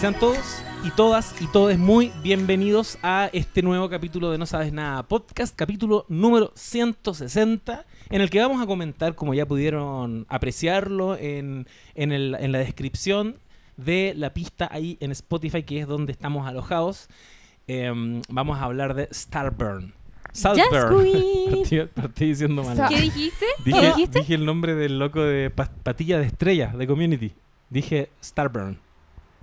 Sean todos y todas y todos muy bienvenidos a este nuevo capítulo de No Sabes Nada Podcast, capítulo número 160, en el que vamos a comentar, como ya pudieron apreciarlo en, en, el- en la descripción de la pista ahí en Spotify, que es donde estamos alojados, em, vamos a hablar de Starburn. Saltburn. Partí, partí diciendo mal. ¿Qué dijiste? Dije, ¿Qué dijiste? dije el nombre del loco de pa- Patilla de Estrella, de Community. Dije Starburn.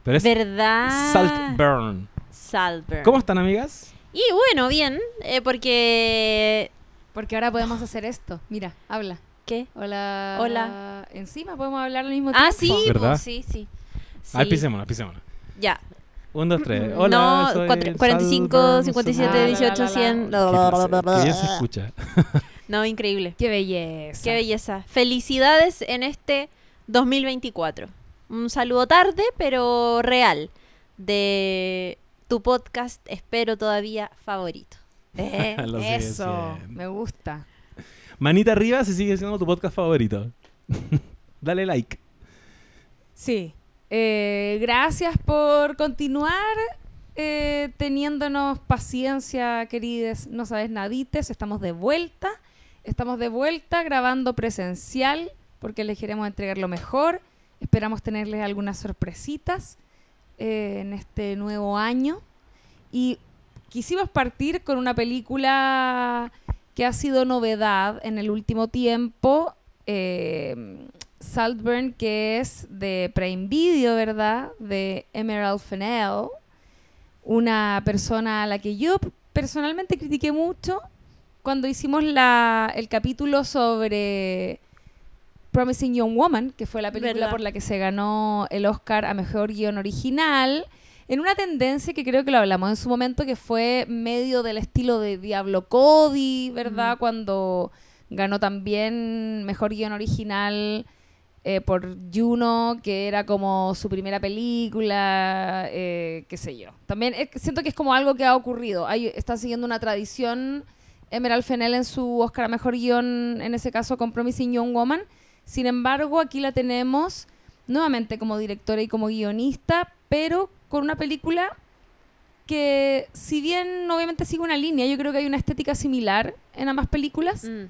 Pero es ¿Verdad? Saltburn. Saltburn. ¿Cómo están, amigas? Y bueno, bien, eh, porque... Porque ahora podemos hacer esto. Mira, habla. ¿Qué? Hola. Hola. Encima podemos hablar al mismo tiempo. Ah, sí, ¿Verdad? pues, sí, sí. Sí. pisémonos, pisémonos. Ya. Un, dos, tres. Hola, no, soy cuatro- 45, Saltburn, 57, soy- 18, La, la, la, 100. ¿Qué pasa? Que bien se escucha. No, increíble. Qué belleza. Qué belleza. Felicidades en este 2024. Un saludo tarde, pero real, de tu podcast, espero todavía favorito. Eh, eso. siendo. Me gusta. Manita arriba si sigue siendo tu podcast favorito. Dale like. Sí. Eh, gracias por continuar eh, teniéndonos paciencia, querides. No sabes nadites. Estamos de vuelta. Estamos de vuelta grabando presencial porque les queremos entregar lo mejor. Esperamos tenerles algunas sorpresitas eh, en este nuevo año. Y quisimos partir con una película que ha sido novedad en el último tiempo. eh, Saltburn, que es de Prime Video, ¿verdad? De Emerald Fennell. Una persona a la que yo personalmente critiqué mucho cuando hicimos la, el capítulo sobre Promising Young Woman, que fue la película ¿Verdad? por la que se ganó el Oscar a Mejor Guión Original, en una tendencia que creo que lo hablamos en su momento, que fue medio del estilo de Diablo Cody, ¿verdad? Cuando ganó también Mejor Guión Original eh, por Juno, que era como su primera película, eh, qué sé yo. También siento que es como algo que ha ocurrido. Hay, está siguiendo una tradición Emerald Fennell en su Oscar a Mejor Guión, en ese caso con Promising Young Woman. Sin embargo, aquí la tenemos nuevamente como directora y como guionista, pero con una película que si bien obviamente sigue una línea, yo creo que hay una estética similar en ambas películas Mm.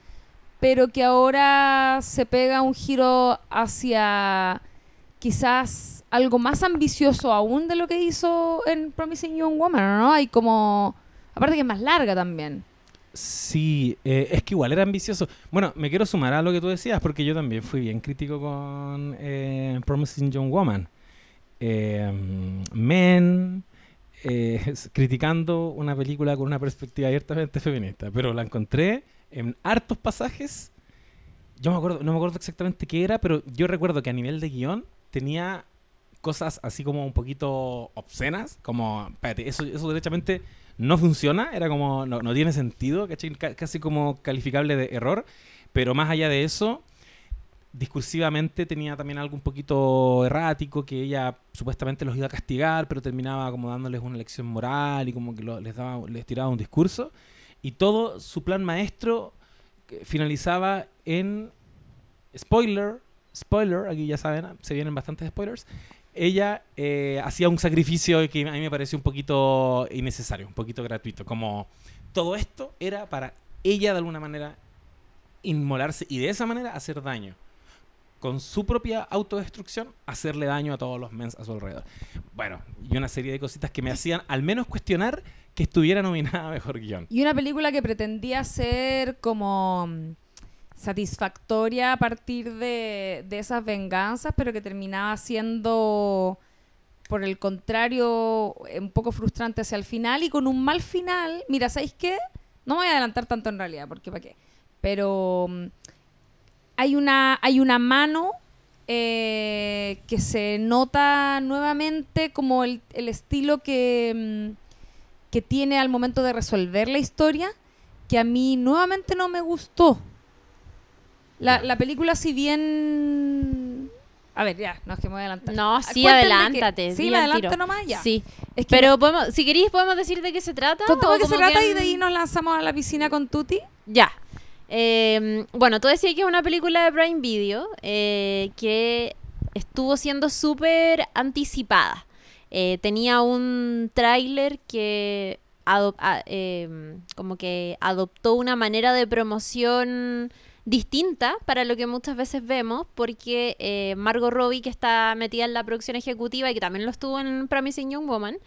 pero que ahora se pega un giro hacia quizás algo más ambicioso aún de lo que hizo en Promising Young Woman, ¿no? Hay como... Aparte que es más larga también. Sí, eh, es que igual era ambicioso. Bueno, me quiero sumar a lo que tú decías, porque yo también fui bien crítico con eh, Promising Young Woman. Men, eh, s- criticando una película con una perspectiva abiertamente feminista, pero la encontré en hartos pasajes. Yo me acuerdo, no me acuerdo exactamente qué era, pero yo recuerdo que a nivel de guion tenía cosas así como un poquito obscenas, como, espérate, eso, eso derechamente no funciona, era como, no, no tiene sentido, casi como calificable de error, pero más allá de eso, discursivamente tenía también algo un poquito errático, que ella supuestamente los iba a castigar, pero terminaba como dándoles una lección moral y como que les, daba, les tiraba un discurso, y todo su plan maestro que finalizaba en spoiler, spoiler, aquí ya saben, se vienen bastantes spoilers, ella eh, hacía un sacrificio que a mí me pareció un poquito innecesario, un poquito gratuito. Como todo esto era para ella de alguna manera inmolarse y de esa manera hacer daño. Con su propia autodestrucción, hacerle daño a todos los mens a su alrededor. Bueno, y una serie de cositas que me hacían al menos cuestionar que estuviera nominada a mejor guion. Y una película que pretendía ser como mm, satisfactoria a partir de, de esas venganzas, pero que terminaba siendo, por el contrario, un poco frustrante hacia el final y con un mal final. Mira, ¿sabéis qué? No me voy a adelantar tanto en realidad, porque ¿para qué? Pero mm, hay una, hay una mano eh, que se nota nuevamente como el, el estilo que, mm, que tiene al momento de resolver la historia, que a mí nuevamente no me gustó. La, la película, si bien... A ver, ya, no es que me voy a adelantar. No, sí, cuéntenme adelántate, que- Sí, me adelanto tiro. nomás ya. Sí. Es que Pero podemos, si queréis podemos decir de qué se trata. contemos o de qué se trata que- y de ahí nos lanzamos a la piscina con Tuti. Ya. Eh, bueno, tú decías que es una película de Prime Video eh, que estuvo siendo súper anticipada. eh, tenía un tráiler que adop- em, como que adoptó una manera de promoción distinta para lo que muchas veces vemos, porque eh, Margot Robbie, que está metida en la producción ejecutiva y que también lo estuvo en Promising Young Woman,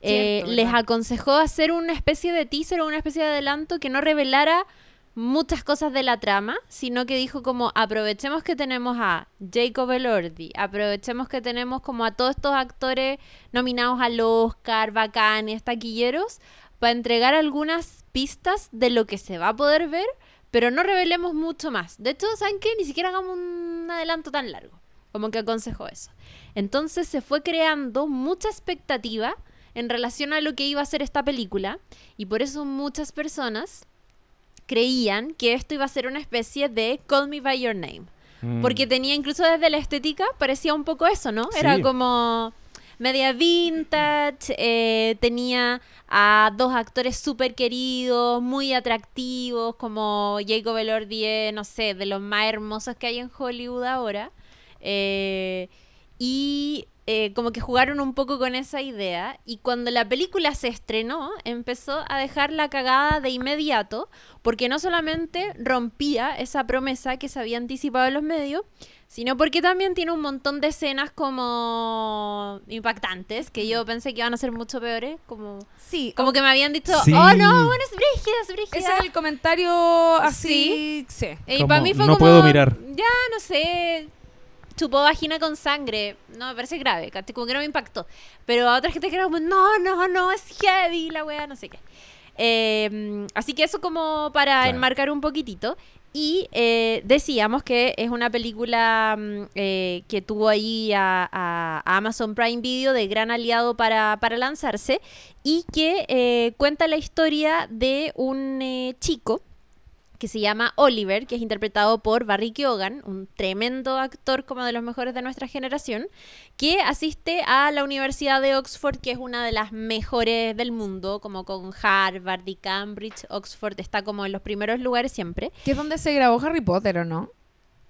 eh, Cierto, les aconsejó hacer una especie de teaser o una especie de adelanto que no revelara muchas cosas de la trama, sino que dijo como aprovechemos que tenemos a Jacob Elordi, aprovechemos que tenemos como a todos estos actores nominados al Oscar, bacanes, taquilleros, para entregar algunas pistas de lo que se va a poder ver, pero no revelemos mucho más. De hecho, ¿saben qué? Ni siquiera hagamos un adelanto tan largo. Como que aconsejó eso. Entonces se fue creando mucha expectativa en relación a lo que iba a ser esta película y por eso muchas personas creían que esto iba a ser una especie de Call Me By Your Name. Mm. Porque tenía incluso desde la estética, parecía un poco eso, ¿no? Sí. Era como media vintage, eh, tenía a dos actores súper queridos, muy atractivos, como Jacob Elordi, es, no sé, de los más hermosos que hay en Hollywood ahora. Eh, y eh, como que jugaron un poco con esa idea. Y cuando la película se estrenó, empezó a dejar la cagada de inmediato, porque no solamente rompía esa promesa que se había anticipado en los medios, sino porque también tiene un montón de escenas como impactantes, que yo pensé que iban a ser mucho peores, como, Sí, como que me habían dicho, Sí. oh no, bueno, es brígida, es brígida. ese es el comentario así. Sí. Y Como, para mí fue no como, puedo mirar. Ya, no sé, chupó vagina con sangre. No, me parece grave, como que no me impactó. Pero a otra gente que era como, no, no, no, es heavy la wea, no sé qué. Eh, así que eso como para Claro. enmarcar un poquitito. Y eh, decíamos que es una película mm, eh, que tuvo ahí a, Amazon Prime Video de gran aliado para, para lanzarse y que eh, cuenta la historia de un chico que se llama Oliver, que es interpretado por Barry Keoghan, un tremendo actor como de los mejores de nuestra generación, que asiste a la Universidad de Oxford, que es una de las mejores del mundo, como con Harvard y Cambridge. Oxford está como en los primeros lugares siempre. Que es donde se grabó Harry Potter, ¿o no?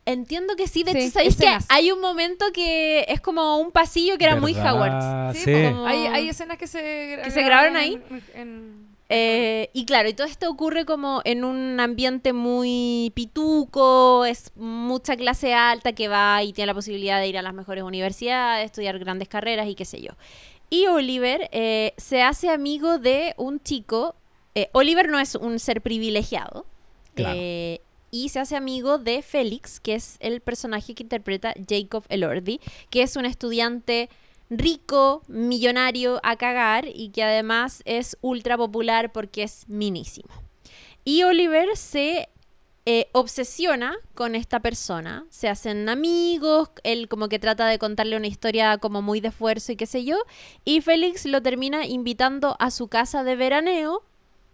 Entiendo que sí, de Sí, hecho, ¿sabéis que escenas. hay un momento que es como un pasillo que era muy. Howard? Sí, Sí. como- Hay, hay escenas que se, ¿Que se grabaron ahí? en- en- Eh, y claro, y todo esto ocurre como en un ambiente muy pituco, es mucha clase alta que va y tiene la posibilidad de ir a las mejores universidades, estudiar grandes carreras y qué sé yo. Y Oliver eh, se hace amigo de un chico, eh, Oliver no es un ser privilegiado, Claro. y se hace amigo de Félix, que es el personaje que interpreta Jacob Elordi, que es un estudiante rico, millonario a cagar y que además es ultra popular porque es minísimo. Y Oliver se eh, obsesiona con esta persona, se hacen amigos, él como que trata de contarle una historia como muy de esfuerzo y qué sé yo, y Félix lo termina invitando a su casa de veraneo,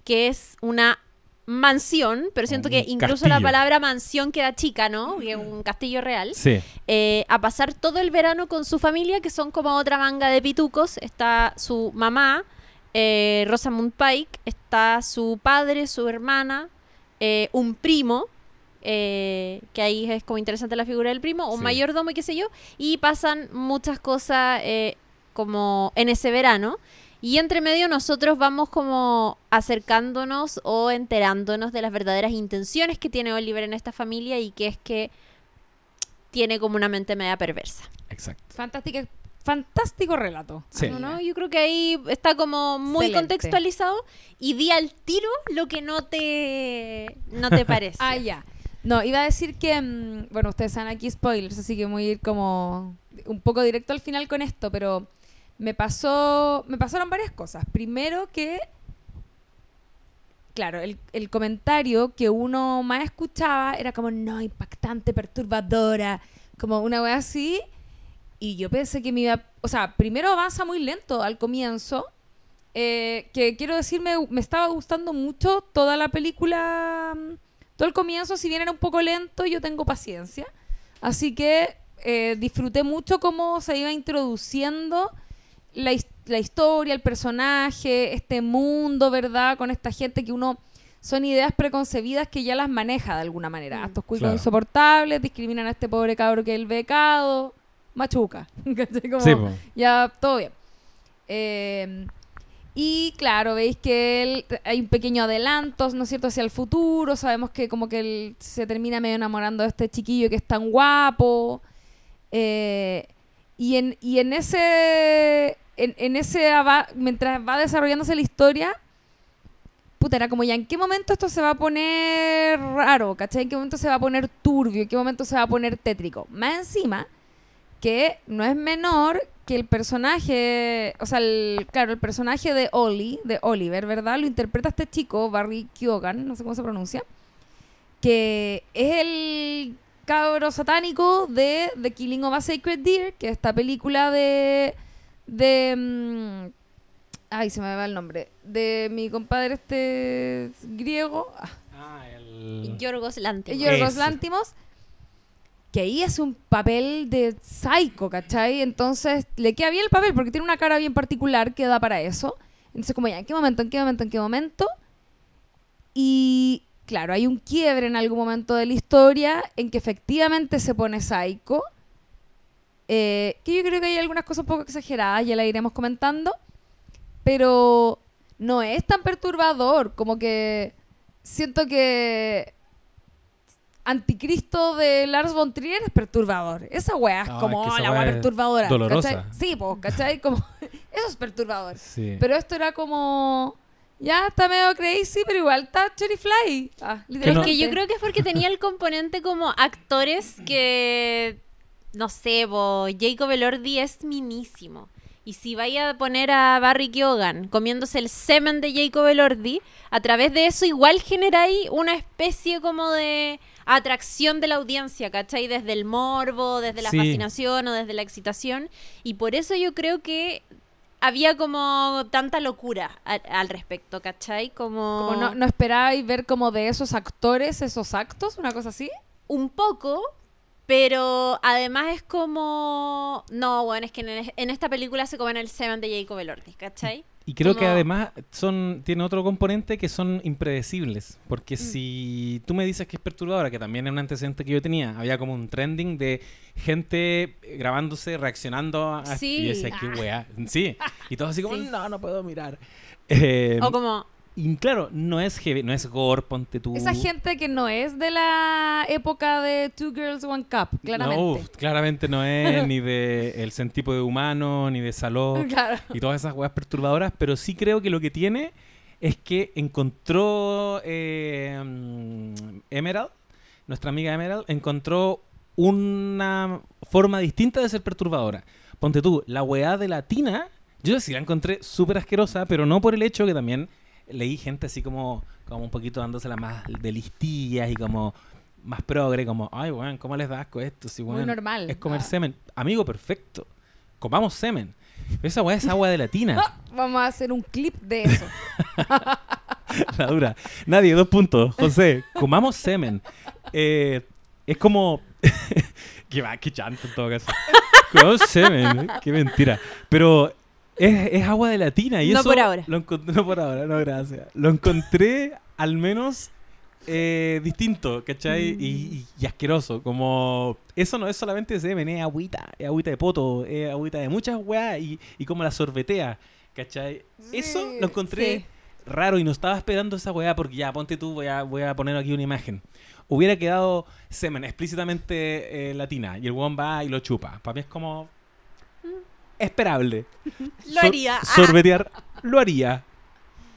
que es una mansión, pero siento Un que incluso la palabra mansión queda chica, ¿no? Que es un castillo real Sí. eh, a pasar todo el verano con su familia, que son como otra manga de pitucos. Está su mamá, eh, Rosamund Pike, está su padre, su hermana, eh, un primo, eh, que ahí es como interesante la figura del primo, un Sí. mayordomo y qué sé yo, y pasan muchas cosas eh, como en ese verano. Y entre medio nosotros vamos como acercándonos o enterándonos de las verdaderas intenciones que tiene Oliver en esta familia y que es que tiene como una mente media perversa. Exacto. Fantástica, fantástico relato. Sí. ¿no? ¿no? Yo creo que ahí está como muy Excelente. contextualizado y di al tiro lo que no te, no te parece. Ah, ya. No, iba a decir que, mm, bueno, ustedes saben aquí spoilers, así que voy a ir como un poco directo al final con esto, pero me pasó, me pasaron varias cosas. Primero que, claro, el, el comentario que uno más escuchaba era como, no, impactante, perturbadora, como una wea así. Y yo pensé que me iba, o sea, primero avanza muy lento al comienzo, eh, que quiero decir, me, me estaba gustando mucho toda la película, mm, todo el comienzo, si bien era un poco lento, yo tengo paciencia. Así que eh, disfruté mucho cómo se iba introduciendo la, his- la historia, el personaje, este mundo, ¿verdad? Con esta gente que uno... Son ideas preconcebidas que ya las maneja de alguna manera. Mm. Estos cuicos Claro. insoportables discriminan a este pobre cabro que es el becado. Machuca. ¿Cachai? Como- Sí, ya todo bien. Eh, y claro, veis que él, hay un pequeño adelanto, ¿no es cierto?, hacia el futuro. Sabemos que como que él se termina medio enamorando de este chiquillo que es tan guapo. Eh, y, en, y en ese. En, en ese mientras va desarrollándose la historia, puta, era como ya en qué momento esto se va a poner raro, ¿cachai? En qué momento se va a poner turbio, en qué momento se va a poner tétrico. Más encima, que no es menor que el personaje, o sea, el, claro, el personaje de de Oliver, ¿verdad? Lo interpreta este chico, Barry Keoghan, no sé cómo se pronuncia, que es el cabro satánico de The Killing of a Sacred Deer, que es esta película de... de mm, ay, se me va el nombre. De mi compadre este griego, ah, el... Yorgos Lanthimos. Yorgos Ese. Lántimos, que ahí hace un papel de psycho, ¿cachai? Entonces le queda bien el papel porque tiene una cara bien particular que da para eso. Entonces, como ya, ¿en qué momento, en qué momento, en qué momento? Y claro, hay un quiebre en algún momento de la historia en que efectivamente se pone psycho. Eh, que yo creo que hay algunas cosas un poco exageradas, ya la iremos comentando. Pero no es tan perturbador, como que siento que Anticristo de Lars von Trier es perturbador. Esa weá es Ah, como es que esa la weá weá es perturbadora. dolorosa. ¿cachai? Sí, pues, ¿cachai? Como, eso es perturbador. Sí. Pero esto era como. Ya está medio crazy, pero igual está Cherry Fly. Ah, Es no- que yo creo que es porque tenía el componente como actores que, no sé, bo, Jacob Elordi es minísimo. Y si vaya a poner a Barry Keoghan comiéndose el semen de Jacob Elordi, a través de eso igual genera ahí una especie como de atracción de la audiencia, ¿cachai? Desde el morbo, desde la Sí. fascinación o desde la excitación. Y por eso yo creo que había como tanta locura al respecto, ¿cachai? Como, Como no, no esperabais ver como de esos actores esos actos, una cosa así. un poco, pero además es como... No, bueno, es que en, en esta película se comen el semen de Jacob Elordi, ¿cachai? Y creo que además son tiene otro componente que son impredecibles. Mm. Porque si tú me dices que es perturbadora, que también es un antecedente que yo tenía, había como un trending de gente grabándose, reaccionando a Sí. y yo decía, qué weá. Sí. Y todos así como, Sí. no, no puedo mirar. Eh, O como... y claro, no es heavy, no es gore, ponte tú. Esa gente que no es de la época de Two Girls One Cup, claramente. No, uf, claramente no es ni de El de Humano, ni de Saló. Claro. y todas esas weas perturbadoras, pero sí creo que lo que tiene es que encontró eh, Emerald, nuestra amiga Emerald, encontró una forma distinta de ser perturbadora. Ponte tú, la weá de la tina, yo sí la encontré súper asquerosa, pero no por el hecho que también leí gente así como, como un poquito dándosela más de listillas y como más progre, como, ay, weón, ¿cómo les da asco esto? Si, Muy weón, normal. Es comer Ah. semen. Amigo, perfecto. Comamos semen. Esa weá es agua de la tina. Vamos a hacer un clip de eso. la dura. Nadie, dos puntos. José, comamos semen. Eh, es como. que va, qué chanto en todo caso. Comamos semen. Qué mentira. Pero es, es agua de la tina. Y No eso por ahora. Lo no por ahora, no, gracias. Lo encontré al menos eh, distinto, ¿cachai? Y, y- y asqueroso. Como. Eso no es solamente semen, es agüita. Es agüita de poto, es agüita de muchas weas y, y como la sorbetea, ¿cachai? Eso Sí, lo encontré sí. raro y no estaba esperando esa weá porque ya, ponte tú, voy a, voy a poner aquí una imagen. Hubiera quedado semen explícitamente eh, latina y el weón va y lo chupa. Para mí es como esperable. Lo haría. Ah. Sorbetear, lo haría.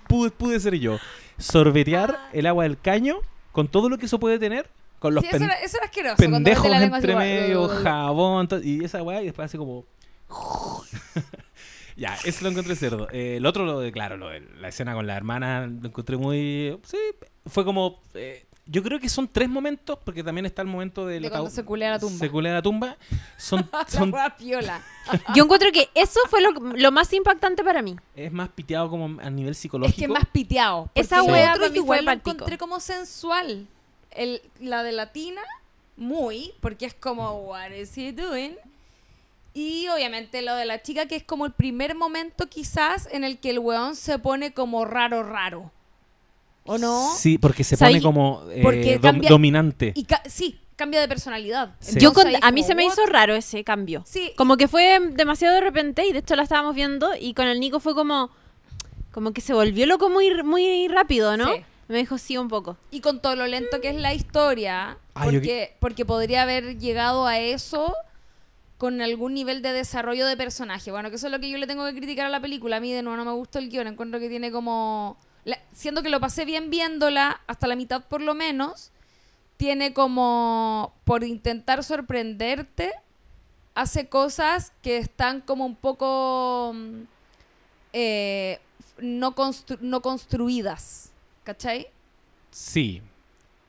Pude, pude ser yo. Sorbetear Ah. el agua del caño con todo lo que eso puede tener. Con los Sí, eso, era, eso era asqueroso. pendejos la entre medio, jabón, y esa weá, y después hace como. ya, eso lo encontré cerdo. Eh, el otro, lo de, claro, lo de la escena con la hermana, lo encontré muy. Sí, fue como. eh, yo creo que son tres momentos, porque también está el momento del De cuando ataúd- se culea la tumba. Se culea la tumba. Son, La son, hueá piola. Yo encuentro que eso fue lo, lo más impactante para mí. es más piteado como a nivel Es psicológico. que es más piteado. Esa para mí igual palpico. encontré como sensual. El, la de Latina, muy, porque es como, what is he doing? Y obviamente lo de la chica, que es como el primer momento quizás en el que el weón se pone como raro, raro. ¿O no? Sí, porque se ¿Sabes? pone como eh, Porque dom- cambia- dominante. Y ca- sí, cambia de personalidad. Sí. Yo con- a mí se me hizo raro ese cambio. Sí, Como que fue demasiado de repente y de hecho la estábamos viendo y con el Nico fue como como que se volvió loco muy muy rápido, ¿no? Sí. Me dijo sí un poco. y con todo lo lento que es la historia, Ah, yo porque, porque podría haber llegado a eso con algún nivel de desarrollo de personaje. Bueno, que eso es lo que yo le tengo que criticar a la película. A mí de nuevo no me gustó el guion, encuentro que tiene como... siendo que lo pasé bien viéndola, hasta la mitad por lo menos, tiene como, por intentar sorprenderte, hace cosas que están como un poco mm, eh, no, constru- no construidas. ¿Cachai? Sí.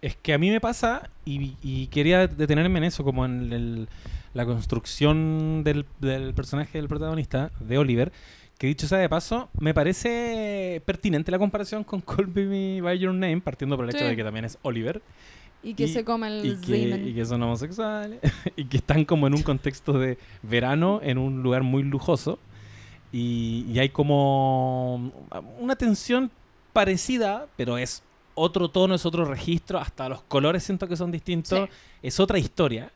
Es que a mí me pasa, y, y quería detenerme en eso, como en el- la construcción del, del personaje del protagonista, de Oliver, que dicho sea de paso, me parece pertinente la comparación con Call Me By Your Name, partiendo por el hecho de que también es Oliver, Y que Y- se come el y que, y que son homosexuales, y que están como en un contexto de verano, en un lugar muy lujoso, y, y hay como una tensión parecida, pero es otro tono, es otro registro, hasta los colores siento que son distintos, Sí. es otra historia.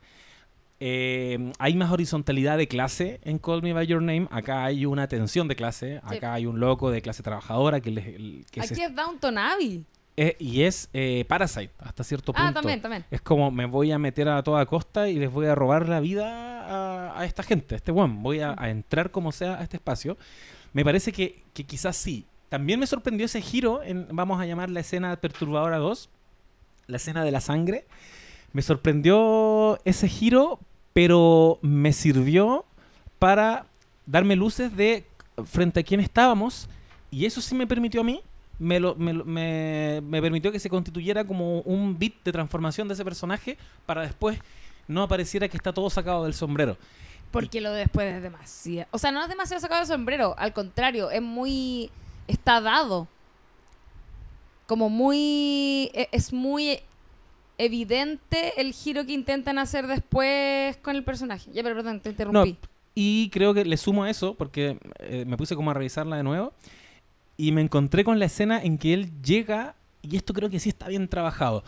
Eh, hay más horizontalidad de clase en Call Me By Your Name. Acá hay una tensión de clase. Sí. Acá hay un loco de clase trabajadora que, les- que se- Aquí es Downton Abbey. eh, y es eh, Parasite hasta cierto punto. Ah, también, también. Es como me voy a meter a toda costa y les voy a robar la vida a, a esta gente, a este one. Voy a, a entrar como sea a este espacio. Me parece que, que quizás sí. También me sorprendió ese giro en, vamos a llamar la escena perturbadora 2, la escena de la sangre. Me sorprendió ese giro, pero me sirvió para darme luces de frente a quién estábamos. Y eso sí me permitió a mí me, lo- me, me- permitió que se constituyera como un bit de transformación de ese personaje para después no apareciera que está todo sacado del sombrero. Porque lo de después es demasiado. O sea, no es demasiado sacado del sombrero. Al contrario, es muy. Está dado. Como muy. e- Es muy evidente el giro que intentan hacer después con el personaje. Ya, pero perdón, te interrumpí. Y creo que le sumo a eso, porque eh, me puse como a revisarla de nuevo, y me encontré con la escena en que él llega, y esto creo que sí está bien trabajado.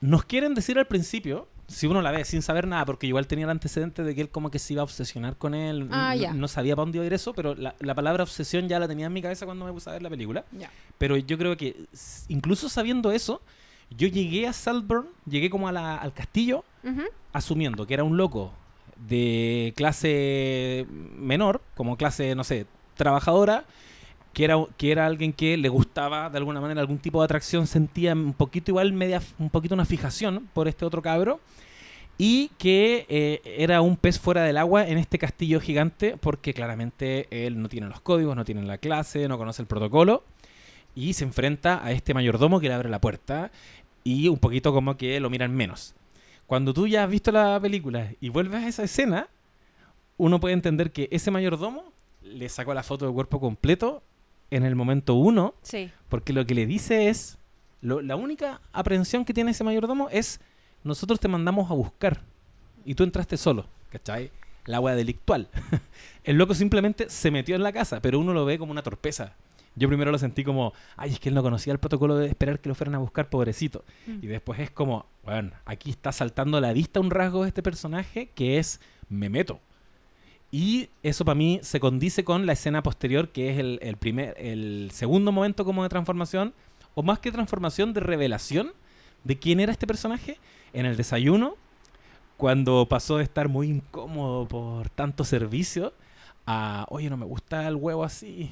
Nos quieren decir al principio, si uno la ve sin saber nada, porque igual tenía el antecedente de que él como que se iba a obsesionar con él, Ah, no, sabía para dónde iba a ir eso, pero la, la palabra obsesión ya la tenía en mi cabeza cuando me puse a ver la película. Pero yo creo que incluso sabiendo eso, yo llegué a Saltburn, llegué como a la- al castillo, asumiendo que era un loco de clase menor, como clase, no sé, trabajadora, que era, que era alguien que le gustaba de alguna manera algún tipo de atracción, sentía un poquito igual, media, un poquito una fijación por este otro cabro, y que eh, era un pez fuera del agua en este castillo gigante, porque claramente él no tiene los códigos, no tiene la clase, no conoce el protocolo, y se enfrenta a este mayordomo que le abre la puerta, y un poquito como que lo miran menos cuando tú ya has visto la película y vuelves a esa escena, uno puede entender que ese mayordomo le sacó la foto de cuerpo completo en el momento uno, Sí. porque lo que le dice es, lo- la única aprehensión que tiene ese mayordomo es, nosotros te mandamos a buscar y tú entraste solo, ¿cachai? La wea delictual. el loco simplemente se metió en la casa, pero uno lo ve como una torpeza. Yo primero lo sentí como, ay, es que él no conocía el protocolo de esperar que lo fueran a buscar, pobrecito. Mm. Y después es como, bueno, aquí está saltando a la vista un rasgo de este personaje que es me meto. Y eso para mí se condice con la escena posterior, que es el, el primer, el segundo momento como de transformación, o más que transformación, de revelación de quién era este personaje en el desayuno, cuando pasó de estar muy incómodo por tanto servicio a, oye, no me gusta el huevo así.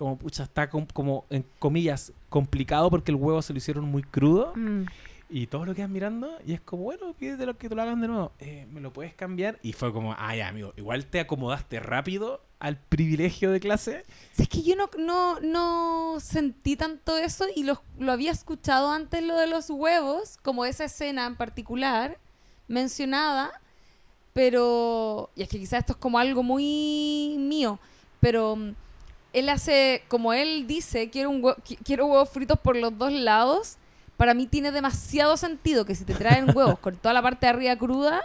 Como, pucha, está com- como, en comillas, complicado porque el huevo se lo hicieron muy crudo. Mm. Y todos lo quedan mirando y es como, bueno, pídete lo que te lo hagan de nuevo. Eh, ¿Me lo puedes cambiar? Y fue como, ah, ya, amigo, igual te acomodaste rápido al privilegio de clase. Si es que yo no, no, no sentí tanto eso y lo, lo había escuchado antes lo de los huevos, como esa escena en particular mencionada, pero, y es que quizás esto es como algo muy mío, pero mm, él hace, como él dice, quiero, un hue- qui- quiero huevos fritos por los dos lados, para mí tiene demasiado sentido que si te traen huevos con toda la parte de arriba cruda,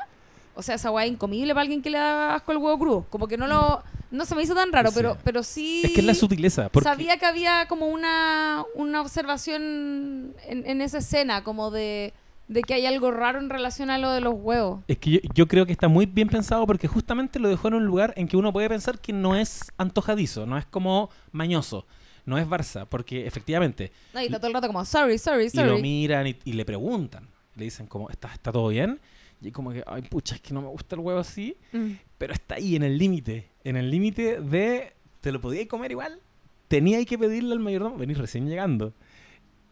o sea, esa hueá es incomible para alguien que le da asco el huevo crudo, como que no lo... No se me hizo tan raro, Sí. pero, pero sí... Es que es la sutileza. Porque, Sabía que había como una, una observación en, en esa escena, como de de que hay algo raro en relación a lo de los huevos. Es que yo, yo creo que está muy bien pensado porque justamente lo dejó en un lugar en que uno puede pensar que no es antojadizo, no es como mañoso, no es Barça, porque efectivamente No, y está todo el rato como, sorry, sorry, y lo sorry. miran y, y le preguntan, le dicen como, ¿está, está todo bien? Y como que, ay, pucha, es que no me gusta el huevo así, Mm. pero está ahí en el límite, en el límite de, ¿te lo podíais comer igual? Tenía que pedirle al mayordomo, venís recién llegando.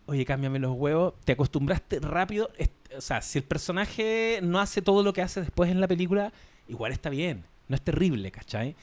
Oye, cámbiame los huevos, te acostumbraste rápido. o sea, si el personaje no hace todo lo que hace después en la película, igual está bien, no es terrible, ¿cachai?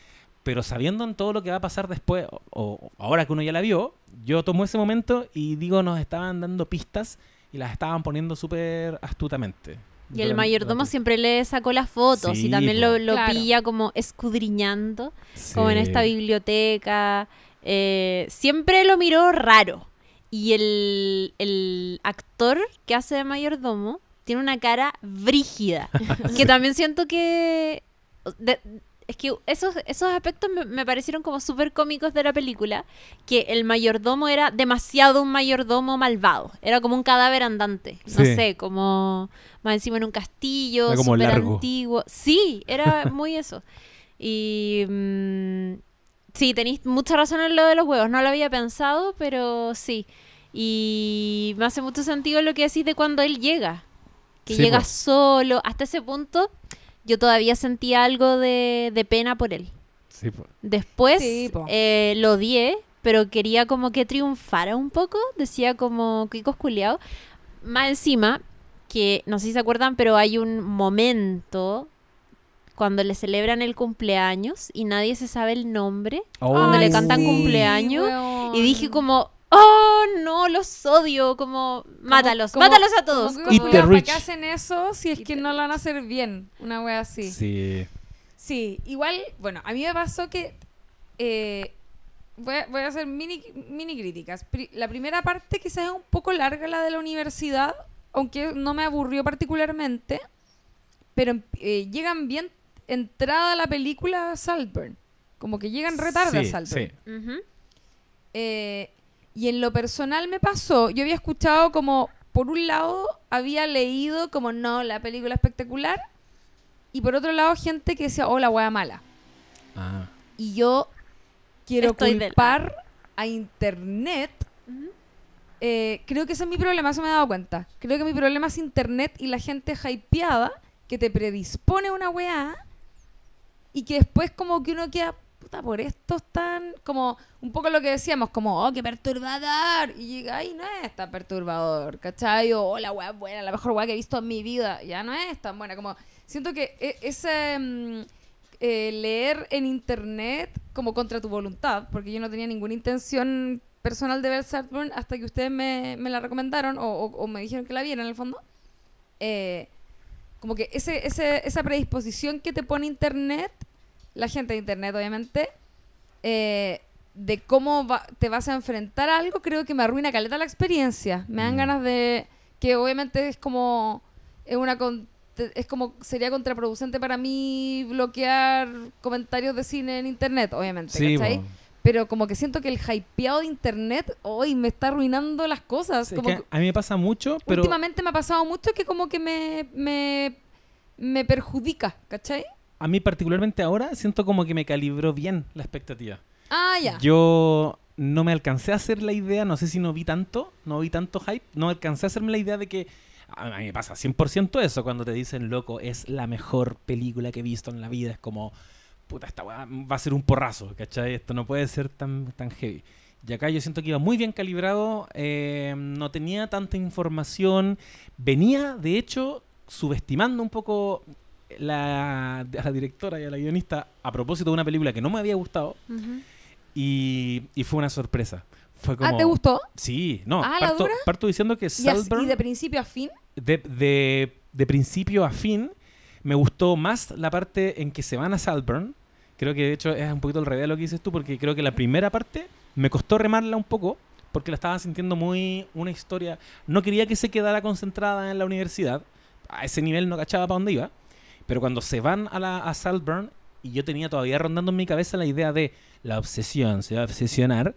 Pero sabiendo en todo lo que va a pasar después, o, o ahora que uno ya la vio, yo tomo ese momento y digo, nos estaban dando pistas y las estaban poniendo súper astutamente. Y el mayordomo siempre le sacó las fotos Sí, y también lo, lo Claro. pilla como escudriñando, como en esta biblioteca. eh, siempre lo miró raro. Y el, el actor que hace de mayordomo tiene una cara brígida. que también siento que... de- es que esos, esos aspectos me, me parecieron como súper cómicos de la película. Que el mayordomo era demasiado un mayordomo malvado. Era como un cadáver andante. No Sí. sé, como más encima en un castillo, súper antiguo. Sí, era muy eso. Y mm, sí, tenéis mucha razón en lo de los huevos. No lo había pensado, pero sí. Y me hace mucho sentido lo que decís de cuando él llega. Que Sí, llega po. solo. Hasta ese punto yo todavía sentía algo de, de pena por él. Sí, po. Después Sí, eh, lo odié, pero quería como que triunfara un poco. Decía como Kiko culiao. Más encima, que no sé si se acuerdan, pero hay un momento cuando le celebran el cumpleaños y nadie se sabe el nombre. Cuando le cantan sí, cumpleaños, weón. Y dije como, oh, no, los odio, como, mátalos, como- mátalos a todos. como como- ¿para qué hacen eso si es que no lo van a hacer bien? Una wea así. Sí. Sí, igual, bueno, a mí me pasó que eh, voy, a, voy a hacer mini, mini críticas. Pri- la primera parte quizás es un poco larga la de la universidad, aunque no me aburrió particularmente, pero eh, llegan bien entrada a la película Saltburn. Como que llegan re tarde a Sí, Saltburn. sí. Eh, y en lo personal me pasó, yo había escuchado como, por un lado, había leído como, no, la película espectacular, y por otro lado, gente que decía, oh, la wea mala. Ah. Y yo quiero Estoy culpar a Internet. Eh, creo que ese es mi problema, eso me he dado cuenta. Creo que mi problema es Internet y la gente hypeada que te predispone a una weá y que después como que uno queda, puta, por esto están como un poco lo que decíamos, como, oh, qué perturbador. Y llega, ay, no es tan perturbador, ¿cachai? O, oh, la weá buena, la mejor weá que he visto en mi vida. Ya no es tan buena. Como, siento que e- ese... mm, eh, leer en internet como contra tu voluntad, porque yo no tenía ninguna intención personal de ver Saltburn hasta que ustedes me, me la recomendaron o, o- o me dijeron que la viera en el fondo. Eh, como que ese, ese, esa predisposición que te pone internet, la gente de internet obviamente, eh, de cómo va- te vas a enfrentar a algo, creo que me arruina caleta la experiencia. Me dan Mm. ganas de... que obviamente es como... Es una con- es como sería contraproducente para mí bloquear comentarios de cine en internet, obviamente, Sí, ¿cachai? Pero como que siento que el hypeado de internet hoy me está arruinando las cosas. Como que a mí me pasa mucho, pero últimamente me ha pasado mucho que como que me, me, me perjudica, ¿cachai? a mí particularmente ahora siento como que me calibró bien la expectativa. Ah, ya. Yo no me alcancé a hacer la idea, no sé si no vi tanto, no vi tanto hype, no alcancé a hacerme la idea de que a mí me pasa 100% eso cuando te dicen, loco, es la mejor película que he visto en la vida, es como, puta, esta weá va a ser un porrazo, ¿cachai? Esto no puede ser tan, tan heavy. Y acá yo siento que iba muy bien calibrado, eh, no tenía tanta información, venía, de hecho, subestimando un poco la, a la directora y a la guionista a propósito de una película que no me había gustado y, y fue una sorpresa. Fue como, Ah, ¿te gustó? Sí, no, Ah, ¿la parto, diciendo que Saltburn, y de principio a fin. de, de- de principio a fin, me gustó más la parte en que se van a Saltburn. Creo que de hecho es un poquito al revés de lo que dices tú, porque creo que la primera parte me costó remarla un poco, porque la estaba sintiendo muy una historia. No quería que se quedara concentrada en la universidad. A ese nivel no cachaba para dónde iba. Pero cuando se van a, la, a Saltburn, y yo tenía todavía rondando en mi cabeza la idea de la obsesión, se va a obsesionar,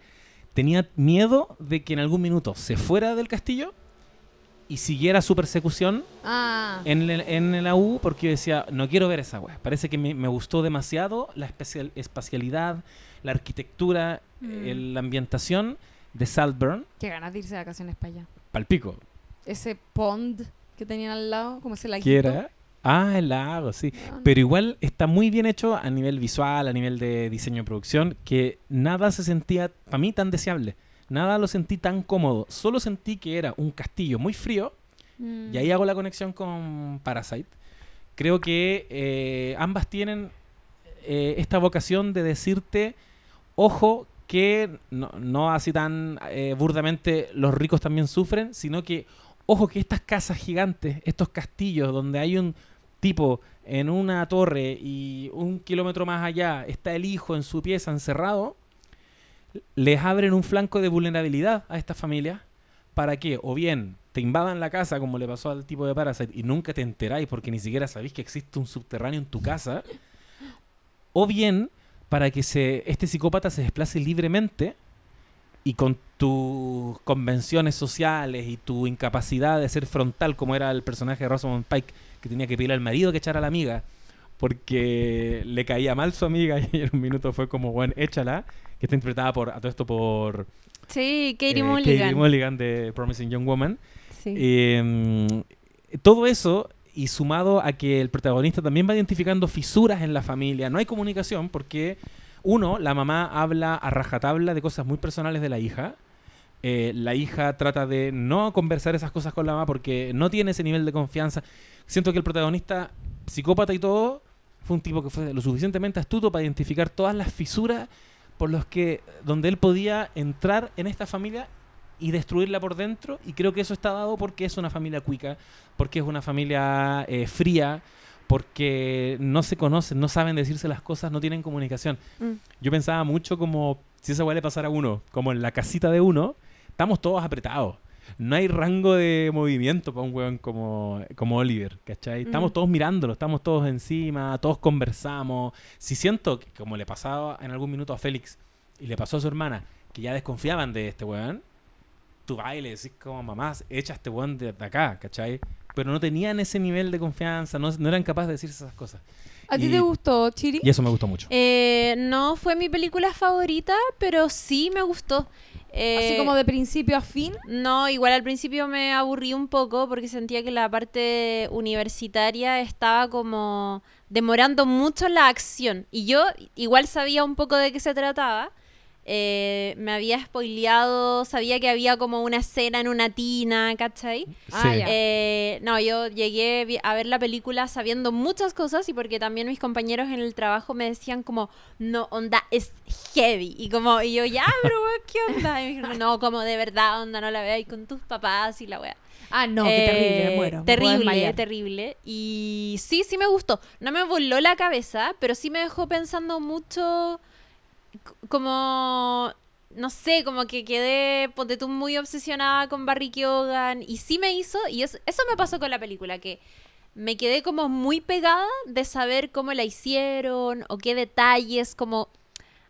tenía miedo de que en algún minuto se fuera del castillo y siguiera su persecución Ah, en, el- en la U porque yo decía, no quiero ver esa wea. Parece que me, me gustó demasiado la especial, espacialidad, la arquitectura, Mm. el- la ambientación de Saltburn. qué ganas de irse de vacaciones para allá. Palpico. Ese pond que tenían al lado, como ese laguito. ¿Qué era? Ah, el lago, sí. Weón. Pero igual está muy bien hecho a nivel visual, a nivel de diseño y producción, que nada se sentía, para mí, tan deseable. Nada lo sentí tan cómodo. Solo sentí que era un castillo muy frío, Mm. y ahí hago la conexión con Parasite. Creo que eh, ambas tienen eh, esta vocación de decirte, ojo, que no, no así tan eh, burdamente los ricos también sufren, sino que, ojo, que estas casas gigantes, estos castillos donde hay un tipo en una torre y un kilómetro más allá está el hijo en su pieza encerrado, les abren un flanco de vulnerabilidad a estas familias para que o bien te invadan la casa como le pasó al tipo de Parasite y nunca te enteráis porque ni siquiera sabéis que existe un subterráneo en tu casa, o bien para que se, este psicópata se desplace libremente y con tus convenciones sociales y tu incapacidad de ser frontal como era el personaje de Rosamund Pike que tenía que pedirle al marido que echara a la amiga porque le caía mal su amiga y en un minuto fue como, bueno, échala, que está interpretada por, a todo esto por Sí, Katie eh, Mulligan. Katie Mulligan de Promising Young Woman. Sí. Eh, todo eso y sumado a que el protagonista también va identificando fisuras en la familia, no hay comunicación porque uno, la mamá habla a rajatabla de cosas muy personales de la hija. Eh, la hija trata de no conversar esas cosas con la mamá porque no tiene ese nivel de confianza. Siento que el protagonista, psicópata y todo, fue un tipo que fue lo suficientemente astuto para identificar todas las fisuras por los que donde él podía entrar en esta familia y destruirla por dentro y creo que eso está dado porque es una familia cuica, porque es una familia eh, fría, porque no se conocen, no saben decirse las cosas, no tienen comunicación. Mm. Yo pensaba mucho como si esa weá le pasara a uno, como en la casita de uno, estamos todos apretados. No hay rango de movimiento para un weón como, como Oliver, ¿cachai? Estamos Mm. todos mirándolo, estamos todos encima, todos conversamos. Si siento que, como le pasaba en algún minuto a Félix y le pasó a su hermana, que ya desconfiaban de este weón, tú vas y le decís como mamás, echa a este weón de, de acá, ¿cachai? Pero no tenían ese nivel de confianza, no, no eran capaces de decir esas cosas. ¿A ti te gustó, Chiri? Y eso me gustó mucho. Eh, no fue mi película favorita, pero sí me gustó. Eh, Así como de principio a fin. No, igual al principio me aburrí un poco porque sentía que la parte universitaria estaba como demorando mucho la acción. Y yo igual sabía un poco de qué se trataba. Eh, me había spoileado, sabía que había como una escena en una tina, ¿cachai? Ah, ya. Eh, no, yo llegué a ver la película sabiendo muchas cosas y porque también mis compañeros en el trabajo me decían como, no, onda, es heavy. Y como, y yo, ya, pero ¿qué onda? Y me dijeron, no, como de verdad, onda, no la veáis con tus papás y la wea. Ah, no, qué terrible, me Eh, muero. Terrible, terrible. Y sí, sí me gustó. No me voló la cabeza, pero sí me dejó pensando mucho como no sé, como que quedé, ponte tú, muy obsesionada con Barry Keoghan y sí me hizo, y es- eso me pasó con la película, que me quedé como muy pegada de saber cómo la hicieron o qué detalles, como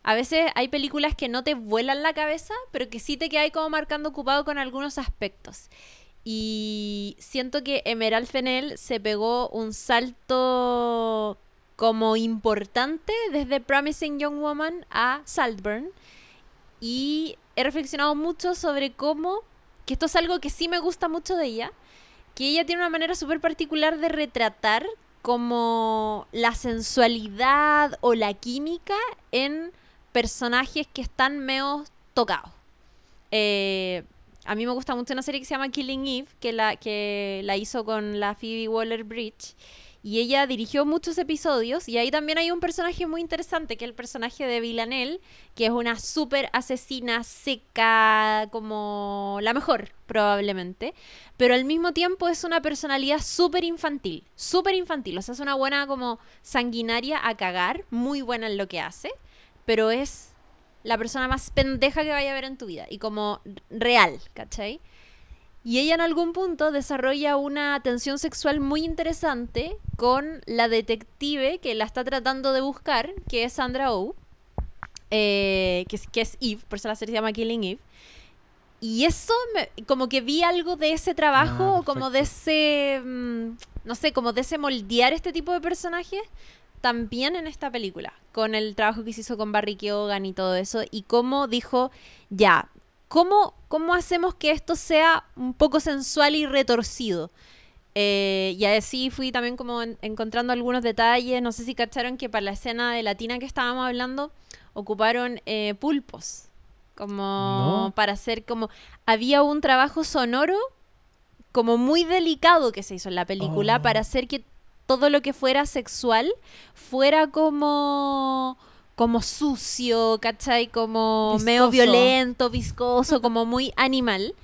a veces hay películas que no te vuelan la cabeza, pero que sí te quedas como marcando ocupado con algunos aspectos. Y siento que Emerald Fennell se pegó un salto como importante desde Promising Young Woman a Saltburn. Y he reflexionado mucho sobre cómo, que esto es algo que sí me gusta mucho de ella, que ella tiene una manera súper particular de retratar como la sensualidad o la química en personajes que están medio tocados. Eh, a mí me gusta mucho una serie que se llama Killing Eve, que la, que la hizo con la Phoebe Waller-Bridge. Y ella dirigió muchos episodios y ahí también hay un personaje muy interesante, que es el personaje de Villanelle, que es una súper asesina seca, como la mejor, probablemente. Pero al mismo tiempo es una personalidad súper infantil, súper infantil. O sea, es una buena como sanguinaria a cagar, muy buena en lo que hace, pero es la persona más pendeja que vaya a ver en tu vida y como real, ¿cachai? Y ella en algún punto desarrolla una tensión sexual muy interesante con la detective que la está tratando de buscar, que es Sandra Oh, eh, que, es, que es Eve, por eso la serie se llama Killing Eve. y eso, me- como que vi algo de ese trabajo, Ah, como de ese, mm, no sé, como de ese moldear este tipo de personajes, también en esta película, con el trabajo que se hizo con Barry Keoghan y todo eso, y cómo dijo, ya, ¿cómo, cómo hacemos que esto sea un poco sensual y retorcido? Eh, y así fui también como en- encontrando algunos detalles, no sé si cacharon que para la escena de latina que estábamos hablando, ocuparon eh, pulpos, como No. para hacer como, había un trabajo sonoro como muy delicado que se hizo en la película Oh. para hacer que todo lo que fuera sexual fuera como como sucio, ¿cachai? Como medio violento, viscoso, como muy animal.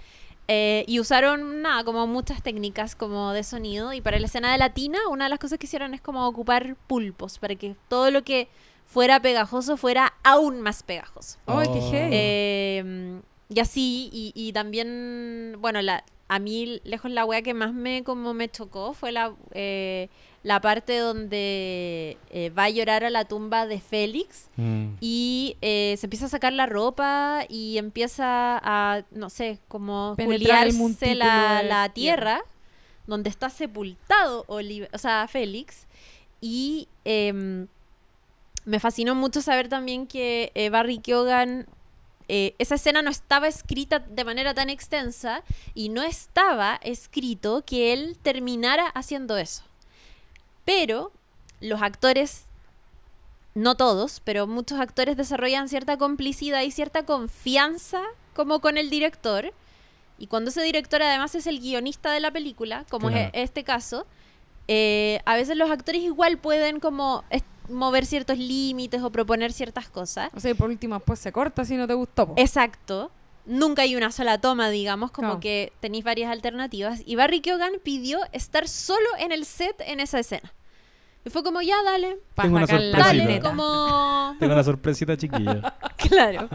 Eh, y usaron, nada, como muchas técnicas como de sonido. Y para la escena de latina, una de las cosas que hicieron es como ocupar pulpos, para que todo lo que fuera pegajoso fuera aún más pegajoso. ¡Ay, qué Oh. Eh, y así, y, y también, bueno, la, a mí lejos la wea que más me como me chocó fue la, eh, la parte donde eh, va a llorar a la tumba de Félix Mm. y eh, se empieza a sacar la ropa y empieza a, no sé, como culiarse la, la tierra. donde está sepultado Oliver, o sea, Félix. Y em, me fascinó mucho saber también que eh, Barry Keoghan, eh, esa escena no estaba escrita de manera tan extensa y no estaba escrito que él terminara haciendo eso. Pero los actores, no todos, pero muchos actores desarrollan cierta complicidad y cierta confianza como con el director. Y cuando ese director además es el guionista de la película, como Claro. es este caso, eh, a veces los actores igual pueden como mover ciertos límites o proponer ciertas cosas. O sea, y por último, después se corta si no te gustó. po. Exacto. Nunca hay una sola toma, digamos, como que tenéis varias alternativas. Y Barry Keoghan pidió estar solo en el set en esa escena. Y fue como, ya, dale, Tengo una sorpresita. dale, como... Tengo una sorpresita chiquilla. Claro.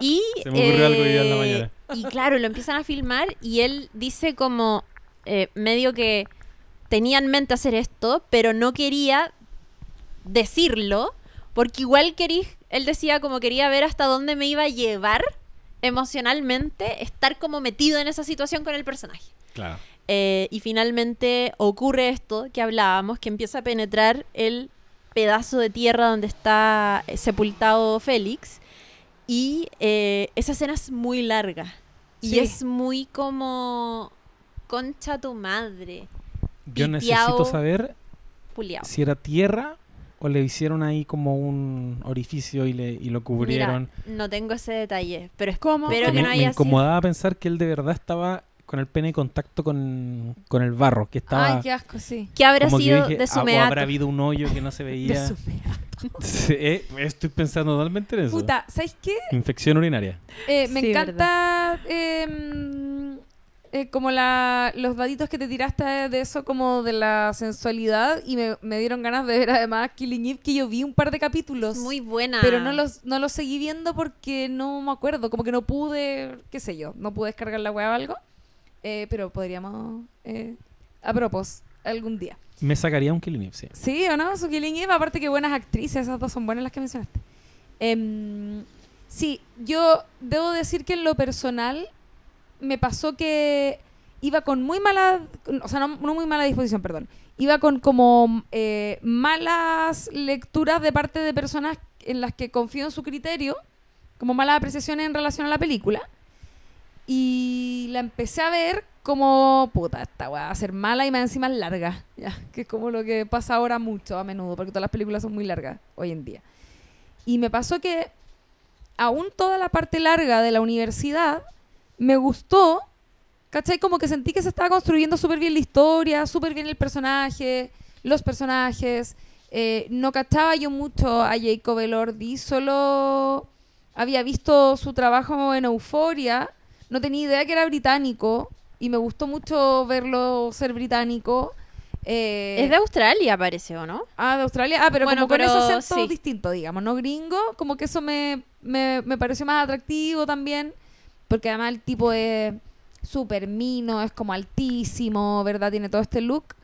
Y, Se me ocurrió algo en la eh, mañana. Y claro, lo empiezan a filmar y él dice como eh, medio que tenía en mente hacer esto, pero no quería decirlo, porque igual quería, él decía como quería ver hasta dónde me iba a llevar emocionalmente estar como metido en esa situación con el personaje. Claro. Eh, y finalmente ocurre esto que hablábamos, que empieza a penetrar el pedazo de tierra donde está sepultado Félix. Y eh, esa escena es muy larga. Y es muy como... Concha tu madre. Yo necesito saber Puliao. si era tierra o le hicieron ahí como un orificio y, le, y lo cubrieron. Mira, no tengo ese detalle, pero es ¿Cómo? Pero Que que me, no me haya sido- incomodaba pensar que él de verdad estaba con el pene en contacto con, con el barro, que estaba... Ay, qué asco, sí. ¿Qué habrá como que sido dije, de su ah, o meato? habrá habido un hoyo que no se De veía. su mea. Sí, eh, estoy pensando totalmente en eso. Puta, ¿sabes qué? Infección urinaria. Eh, me Sí, encanta eh, como la, los daditos que te tiraste de eso, como de la sensualidad, y me, me dieron ganas de ver además Killing Eve, que yo vi un par de capítulos. Muy buena. Pero no los, no los seguí viendo porque no me acuerdo, como que no pude, qué sé yo, no pude descargar la web o algo. Eh, pero podríamos, eh, a propósito, algún día. Me sacaría un Killing Eve, sí. Sí, ¿o no? Su Killing Eve, aparte que buenas actrices, esas dos son buenas las que mencionaste. Em, sí, yo debo decir que en lo personal me pasó que iba con muy mala, o sea, no, muy mala disposición, perdón. Iba con como eh, malas lecturas de parte de personas en las que confío en su criterio, como malas apreciaciones en relación a la película. Y la empecé a ver como, puta, esta va a ser mala y más encima larga. Ya, que es como lo que pasa ahora mucho a menudo, porque todas las películas son muy largas hoy en día. Y me pasó que aún toda la parte larga de la universidad me gustó, ¿cachai? Como que sentí que se estaba construyendo súper bien la historia, súper bien el personaje, los personajes. Eh, no cachaba yo mucho a Jacob Elordi, solo había visto su trabajo en Euforia, no tenía idea que era británico y me gustó mucho verlo ser británico. Eh, Es de Australia, parece, ¿o no? Ah, de Australia. Ah, pero Bueno, como con pero ese acento sí. distinto, digamos, no gringo, como que eso me, me, me pareció más atractivo también, porque además el tipo es súper mino, es como altísimo, ¿verdad? Tiene todo este look.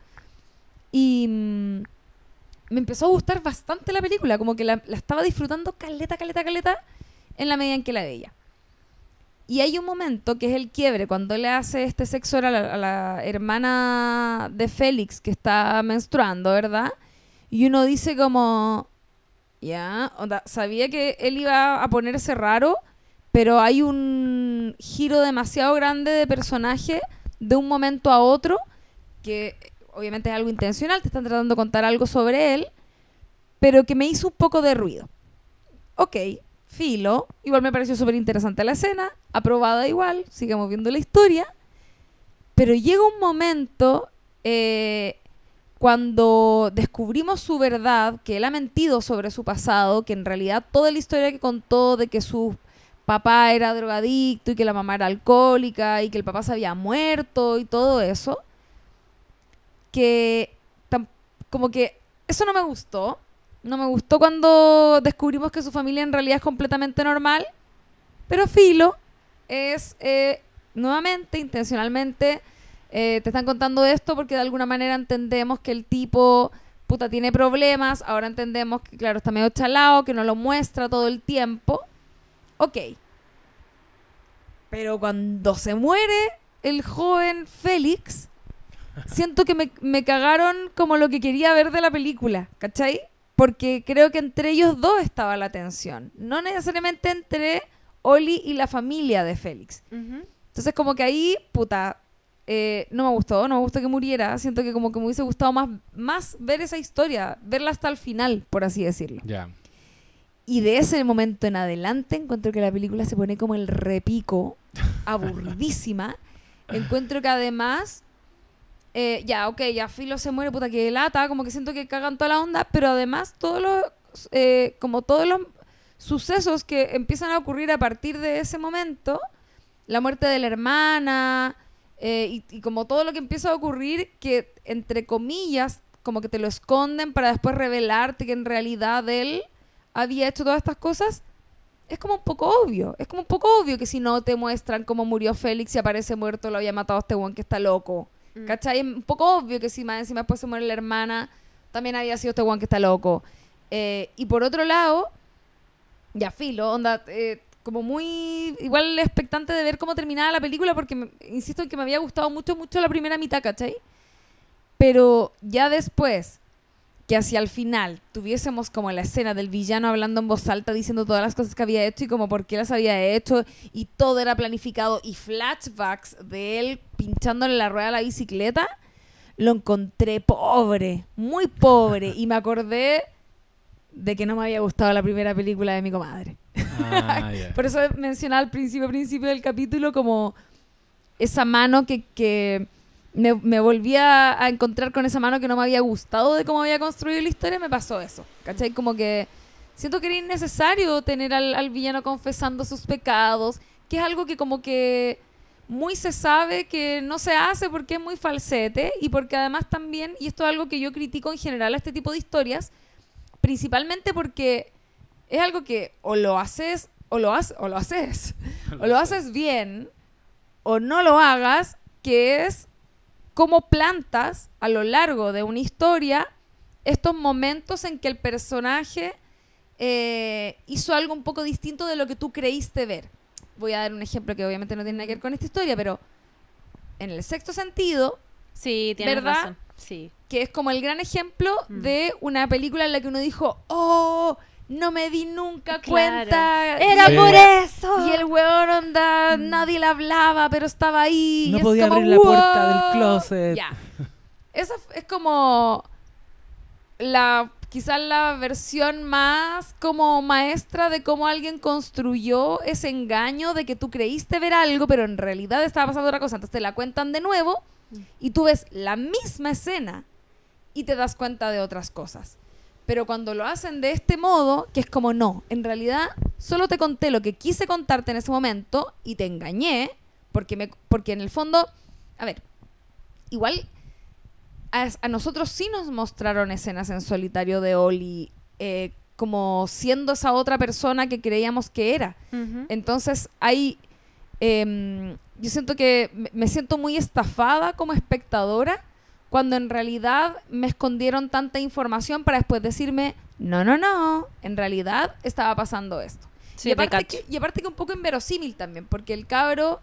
Y mm, me empezó a gustar bastante la película, como que la, la estaba disfrutando caleta, caleta, caleta, en la medida en que la veía. Y hay un momento que es el quiebre, cuando le hace este sexo a la, a la hermana de Félix que está menstruando, ¿verdad? Y uno dice como, ya, onda, sabía que él iba a ponerse raro, pero hay un giro demasiado grande de personaje de un momento a otro, que obviamente es algo intencional, te están tratando de contar algo sobre él, pero que me hizo un poco de ruido. Ok, filo, igual me pareció súper interesante la escena, aprobada igual, sigamos viendo la historia, pero llega un momento eh, cuando descubrimos su verdad, que él ha mentido sobre su pasado, que en realidad toda la historia que contó de que su papá era drogadicto y que la mamá era alcohólica y que el papá se había muerto y todo eso, que como que eso no me gustó. No me gustó cuando descubrimos que su familia en realidad es completamente normal. Pero Filo es eh, nuevamente, intencionalmente, eh, te están contando esto porque de alguna manera entendemos que el tipo, puta, tiene problemas. Ahora entendemos que, claro, está medio chalado, que no lo muestra todo el tiempo. Ok. Pero cuando se muere el joven Félix, siento que me, me cagaron como lo que quería ver de la película, ¿cachai? Porque creo que entre ellos dos estaba la tensión. No necesariamente entre Oli y la familia de Félix. Entonces como que ahí, puta, eh, no me gustó, no me gustó que muriera. Siento que como que me hubiese gustado más, más ver esa historia, verla hasta el final, por así decirlo. Ya. Y de ese momento en adelante encuentro que la película se pone como el repico, aburridísima. encuentro que además, eh, ya, ok, ya Filo se muere, puta que lata, como que siento que cagan toda la onda, pero además todos los, eh, como todos los sucesos que empiezan a ocurrir a partir de ese momento, la muerte de la hermana, eh, y, y como todo lo que empieza a ocurrir, que entre comillas, como que te lo esconden para después revelarte que en realidad él había hecho todas estas cosas, es como un poco obvio. Es como un poco obvio que si no te muestran cómo murió Félix y aparece muerto, lo había matado este weón que está loco. Mm. ¿Cachai? Es un poco obvio que si más encima después se muere la hermana, también había sido este weón que está loco. Eh, y por otro lado, ya filo, onda, eh, como muy igual expectante de ver cómo terminaba la película porque me- insisto en que me había gustado mucho, mucho la primera mitad, ¿cachai? Pero ya después, que hacia el final tuviésemos como la escena del villano hablando en voz alta, diciendo todas las cosas que había hecho y como por qué las había hecho, y todo era planificado, y flashbacks de él pinchándole la rueda a la bicicleta, lo encontré pobre, muy pobre, y me acordé de que no me había gustado la primera película de mi comadre. Ah. Por eso mencionaba al principio, principio del capítulo como esa mano que, que me, me volví a, a encontrar con esa mano que no me había gustado de cómo había construido la historia, me pasó eso. ¿Cachai? Como que siento que era innecesario tener al, al villano confesando sus pecados, que es algo que como que muy se sabe que no se hace porque es muy falsete y porque además también, y esto es algo que yo critico en general a este tipo de historias, principalmente porque es algo que o lo haces o lo haces o lo haces o lo haces bien o no lo hagas, que es cómo plantas a lo largo de una historia estos momentos en que el personaje eh, hizo algo un poco distinto de lo que tú creíste ver. Voy a dar un ejemplo que obviamente no tiene nada que ver con esta historia, pero en el sexto sentido, Sí, tienes ¿Verdad? razón. Sí. que es como el gran ejemplo Mm. de una película en la que uno dijo, oh, no me di nunca Claro. cuenta. Era Sí. por eso. Y el weón onda, Mm. nadie le hablaba, pero estaba ahí. No y es podía como, abrir la puerta del closet. Ya. Esa es como la quizás la versión más como maestra de cómo alguien construyó ese engaño de que tú creíste ver algo, pero en realidad estaba pasando otra cosa. Entonces te la cuentan de nuevo y tú ves la misma escena y te das cuenta de otras cosas. Pero cuando lo hacen de este modo, que es como no, en realidad solo te conté lo que quise contarte en ese momento y te engañé, porque, me, porque en el fondo, a ver, igual a, a nosotros sí nos mostraron escenas en solitario de Oli eh, como siendo esa otra persona que creíamos que era. Entonces hay, em, yo siento que me siento muy estafada como espectadora cuando en realidad me escondieron tanta información para después decirme, no, no, no, en realidad estaba pasando esto. Sí, y, aparte que, y aparte que un poco inverosímil también, porque el cabro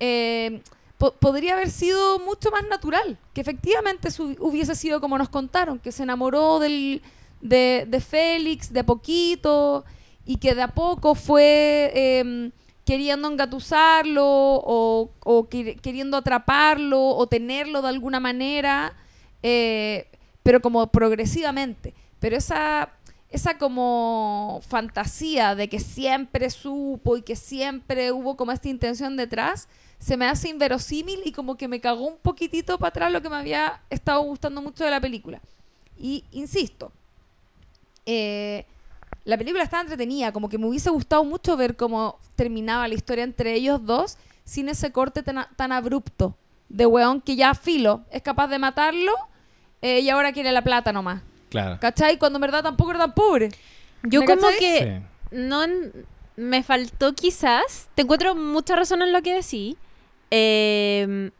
eh, po- podría haber sido mucho más natural, que efectivamente hubiese sido como nos contaron, que se enamoró del, de, de Félix de a poquito y que de a poco fue eh, queriendo engatusarlo o, o quer- queriendo atraparlo o tenerlo de alguna manera, eh, pero como progresivamente. Pero esa, esa como fantasía de que siempre supo y que siempre hubo como esta intención detrás, se me hace inverosímil y como que me cagó un poquitito para atrás lo que me había estado gustando mucho de la película. Y insisto, eh, la película estaba entretenida, como que me hubiese gustado mucho ver cómo terminaba la historia entre ellos dos sin ese corte tan, abrupto de weón que ya filo es capaz de matarlo eh, y ahora quiere la plata nomás. Claro. ¿Cachai? Cuando en verdad tampoco era tan pobre. Yo ¿Me como cachai? que Sí. no me faltó quizás, te encuentro mucha razón en lo que decís, eh,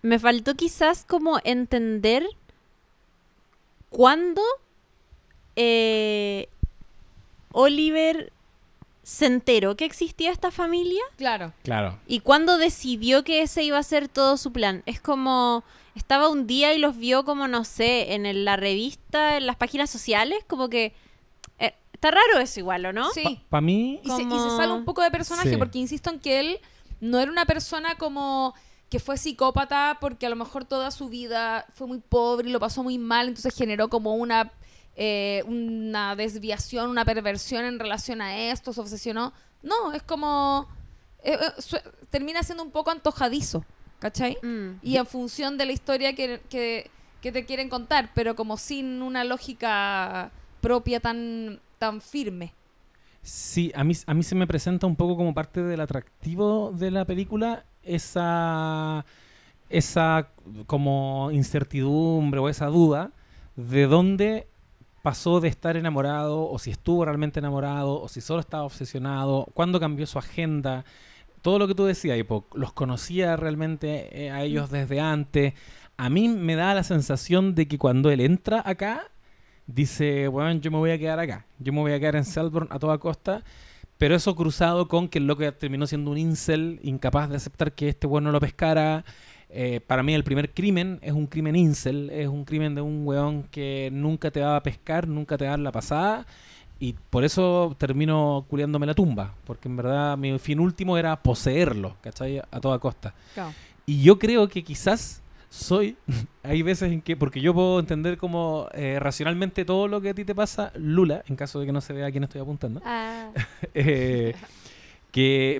me faltó quizás como entender cuándo eh, Oliver se enteró que existía esta familia Claro. Claro. y cuándo decidió que ese iba a ser todo su plan. Es como estaba un día y los vio como no sé en el- la revista, en las páginas sociales, como que eh, está raro eso igual, ¿o no? Sí. Para mí, Y se, y se sale un poco de personaje Sí. porque insisto en que él no era una persona como que fue psicópata porque a lo mejor toda su vida fue muy pobre y lo pasó muy mal, entonces generó como una, eh, una desviación, una perversión en relación a esto, se obsesionó. No, es como... eh, eh, su- termina siendo un poco antojadizo, ¿cachai? Mm. Y en función de la historia que, que- que te quieren contar, pero como sin una lógica propia tan, tan firme. Sí, a mí, a mí se me presenta un poco como parte del atractivo de la película esa, esa como incertidumbre o esa duda de dónde pasó de estar enamorado o si estuvo realmente enamorado o si solo estaba obsesionado, cuándo cambió su agenda, todo lo que tú decías, los conocía realmente eh, a ellos desde antes. A mí me da la sensación de que cuando él entra acá, dice, bueno, yo me voy a quedar acá, yo me voy a quedar en Selborne a toda costa, pero eso cruzado con que el loco terminó siendo un incel, incapaz de aceptar que este bueno lo pescara. Eh, para mí el primer crimen es un crimen incel, es un crimen de un weón que nunca te va a pescar, nunca te va a dar la pasada. Y por eso termino culiándome la tumba, porque en verdad mi fin último era poseerlo, ¿cachai? A toda costa. Y yo creo que quizás soy, hay veces en que, porque yo puedo entender como eh, racionalmente todo lo que a ti te pasa, Lula, en caso de que no se vea a quién estoy apuntando. Ah. Eh,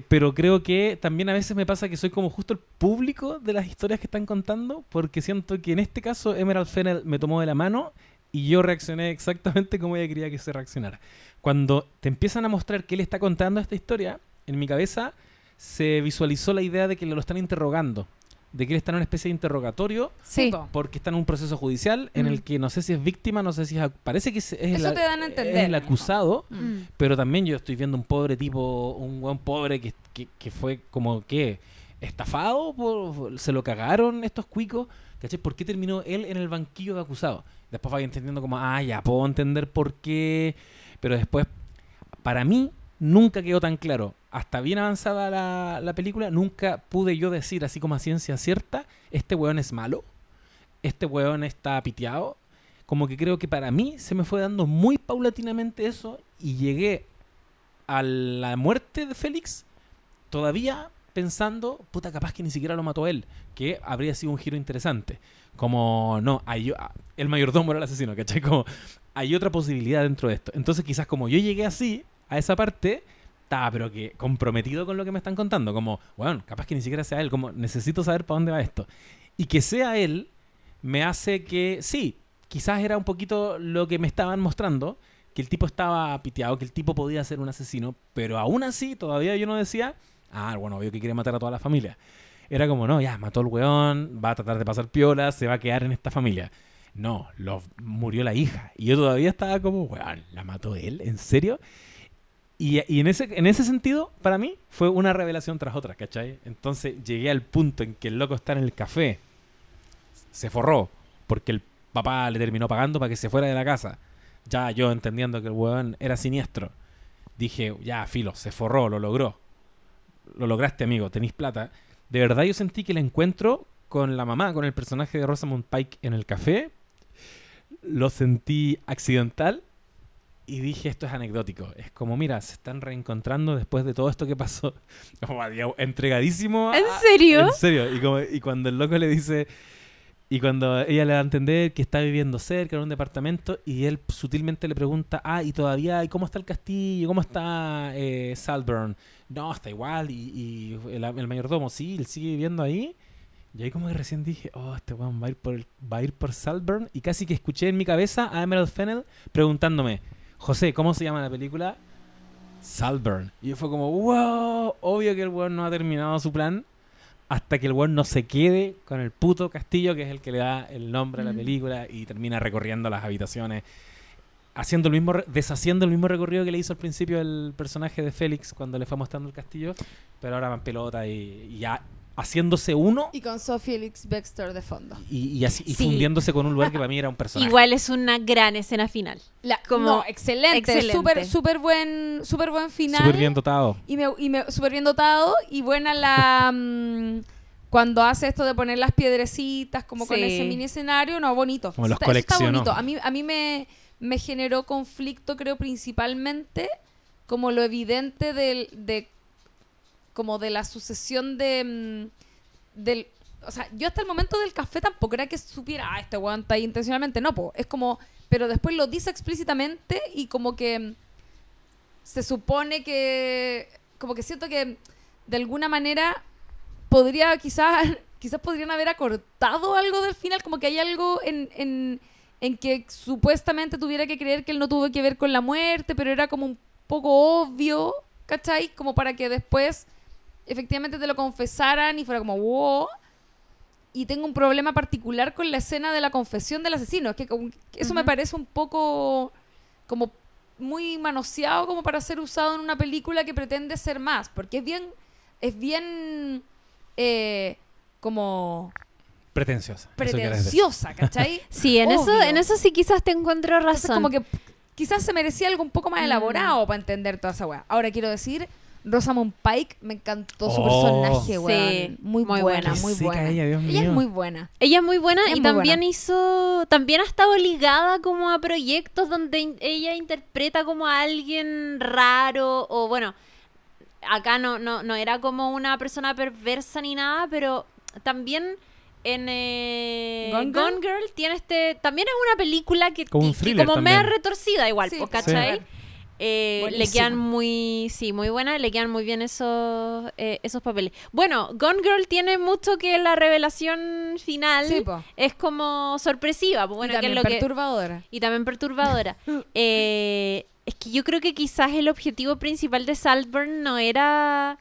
pero creo que también a veces me pasa que soy como justo el público de las historias que están contando, porque siento que en este caso Emerald Fennel me tomó de la mano y yo reaccioné exactamente como ella quería que se reaccionara. Cuando te empiezan a mostrar que él está contando esta historia, en mi cabeza se visualizó la idea de que lo están interrogando, de que él está en una especie de interrogatorio Sí. porque está en un proceso judicial en Mm. el que no sé si es víctima, no sé si es... Parece que es, es Eso el, te dan a entender. es el acusado, Mm. pero también yo estoy viendo un pobre tipo, un buen pobre que, que, que fue como que estafado, por, se lo cagaron estos cuicos. ¿Cachai? ¿Por qué terminó él en el banquillo de acusado? Después vaya entendiendo como, ah, ya, puedo entender por qué. Pero después, para mí, nunca quedó tan claro. Hasta bien avanzada la, la película, nunca pude yo decir, así como a ciencia cierta, este weón es malo, este weón está piteado. Como que creo que para mí se me fue dando muy paulatinamente eso y llegué a la muerte de Félix todavía pensando, puta, capaz que ni siquiera lo mató él, que habría sido un giro interesante. Como, no, hay, el mayordomo era el asesino, ¿cachai? Como, hay otra posibilidad dentro de esto. Entonces, quizás como yo llegué así, a esa parte, estaba, pero que comprometido con lo que me están contando. Como, bueno, capaz que ni siquiera sea él, como, necesito saber para dónde va esto. Y que sea él, me hace que, sí, quizás era un poquito lo que me estaban mostrando, que el tipo estaba piteado, que el tipo podía ser un asesino, pero aún así todavía yo no decía, ah, bueno, veo que quiere matar a toda la familia. Era como, no, ya, mató al weón, va a tratar de pasar piola, se va a quedar en esta familia. No, lo, murió la hija. Y yo todavía estaba como, weón, ¿la mató él? ¿En serio? Y, en, ese, en ese sentido, para mí, fue una revelación tras otra, ¿cachai? Entonces llegué al punto en que el loco está en el café, se forró, porque el papá le terminó pagando para que se fuera de la casa. Ya yo entendiendo que el weón era siniestro. dije, ya, filo, se forró, lo logró. Lo lograste, amigo, tenéis plata. De verdad yo sentí que el encuentro con la mamá, con el personaje de Rosamund Pike en el café, lo sentí accidental y dije, esto es anecdótico. Es como, mira, se están reencontrando después de todo esto que pasó. Como, entregadísimo. a- ¿En serio? En serio. Y, como- y cuando el loco le dice... Y cuando ella le da a entender que está viviendo cerca en un departamento y él sutilmente le pregunta, ah, y todavía, ¿y cómo está el castillo? ¿Cómo está eh, Salburn? No, está igual. Y, y el, el mayordomo, sí, él sigue viviendo ahí. Y ahí como que recién dije, oh, este weón va a ir por, va a ir por Salburn. Y casi que escuché en mi cabeza a Emerald Fennel preguntándome, José, ¿cómo se llama la película? Salburn. Y fue como, wow, obvio que el weón no ha terminado su plan hasta que el weón no se quede con el puto castillo, que es el que le da el nombre a la Mm. película, y termina recorriendo las habitaciones, haciendo el mismo, re- deshaciendo el mismo recorrido que le hizo al principio el personaje de Félix cuando le fue mostrando el castillo, pero ahora va en pelota y, y ya haciéndose uno Y con Sophie Felix Baxter de fondo. y, y así y Sí. fundiéndose con un lugar que para mí era un personaje. Igual es una gran escena final. La, Como- no, excelente. excelente. Súper, súper buen, súper buen final. Súper bien dotado. Y me, y me súper bien dotado. Y buena la. mm, cuando hace esto de poner las piedrecitas, como con ese mini escenario, no, bonito. Como los está, eso está coleccionó. bonito. A mí, a mí me, me generó conflicto, creo, principalmente como lo evidente del, de como de la sucesión de mm, del o sea, yo hasta el momento del café tampoco era que supiera, ah, este weón está ahí intencionalmente, no, po. es como, pero después lo dice explícitamente y como que mm, se supone que, como que siento que de alguna manera podría quizás, quizás podrían haber acortado algo del final, como que hay algo en, en, en que supuestamente tuviera que creer que él no tuvo que ver con la muerte, pero era como un poco obvio, ¿cachai? Como para que después efectivamente te lo confesaran y fuera como, wow. Y tengo un problema particular con la escena de la confesión del asesino. Es que como- eso me parece un poco como muy manoseado como para ser usado en una película que pretende ser más. Porque es bien, es bien eh, como Pretenciosa. pretenciosa, ¿cachai? Sí, en eso, en eso sí quizás te encuentro Entonces, razón. como que quizás se merecía algo un poco más Mm. elaborado para entender toda esa weá. Ahora quiero decir, Rosamund Pike me encantó su Oh. personaje, Sí, weón. Muy, muy buena, buena. muy buena. ella, Dios Ella es muy buena. Ella es muy buena Ella y muy también buena. hizo, también ha estado ligada como a proyectos donde in- ella interpreta como a alguien raro o bueno, acá no, no, no era como una persona perversa ni nada, pero también en eh, Gone Gone, Girl? Tiene este, también es una película que, Como un que como media también. retorcida igual, Sí, pues, sí. Eh, le quedan muy, sí, muy buenas, le quedan muy bien esos, eh, esos papeles. Bueno, Gone Girl tiene mucho que la revelación final Sí, es como sorpresiva, bueno, y que es también lo que perturbadora. y también perturbadora. Eh, es que yo creo que quizás el objetivo principal de Saltburn no era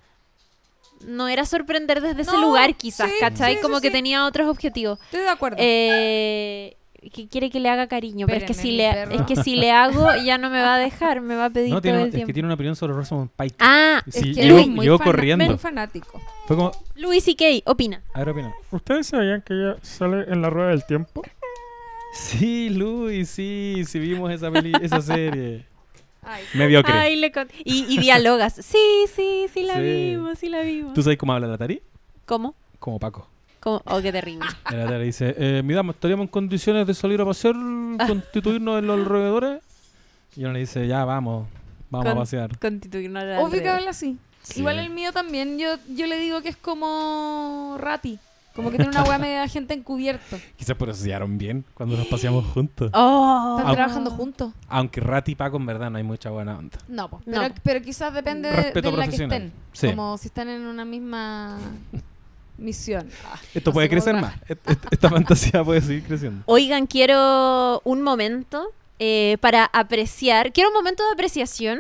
no era sorprender desde ese lugar, quizás, sí, ¿cachai? sí, como que tenía otros objetivos. Estoy de acuerdo. Eh, que quiere que le haga cariño, pero es que si le perro. es que si le hago ya no me va a dejar, me va a pedir No, todo tiene, el es tiempo. que tiene una opinión sobre Rosamund Pike. Ah, Sí, es que Luis, muy corriendo. muy fanático. Fue como, Louis C.K. opina. a ver, opina. ¿Ustedes sabían que ella sale en la rueda del tiempo? Sí, Luis, sí, sí vimos esa, peli esa serie. Ay, Mediocre. Ay, le con- y, y dialogas. Sí, sí, sí la Sí. vimos, sí la vimos. ¿Tú sabes cómo habla la Tari? ¿Cómo? Como Paco. ¿Cómo? Oh, qué terrible. La Tari dice, eh, mi dama, ¿estaríamos en condiciones de salir a pasear, constituirnos en los alrededores? Y uno le dice, ya, vamos, vamos Con- a pasear. Constituirnos al Obvio que habla así. Sí. Igual el mío también, yo, yo le digo que es como Rati. Como que tiene una weá media gente encubierto. Quizás por eso se llevaron bien cuando nos paseamos juntos. Oh. Están trabajando juntos. Aunque Rat y Paco en verdad no hay mucha buena onda. No, po. No. Pero, pero quizás depende de, Respeto de la que estén. Sí. Como si están en una misma misión. Ah, Esto no puede crecer más. Esta fantasía puede seguir creciendo. Oigan, quiero un momento eh, para apreciar, quiero un momento de apreciación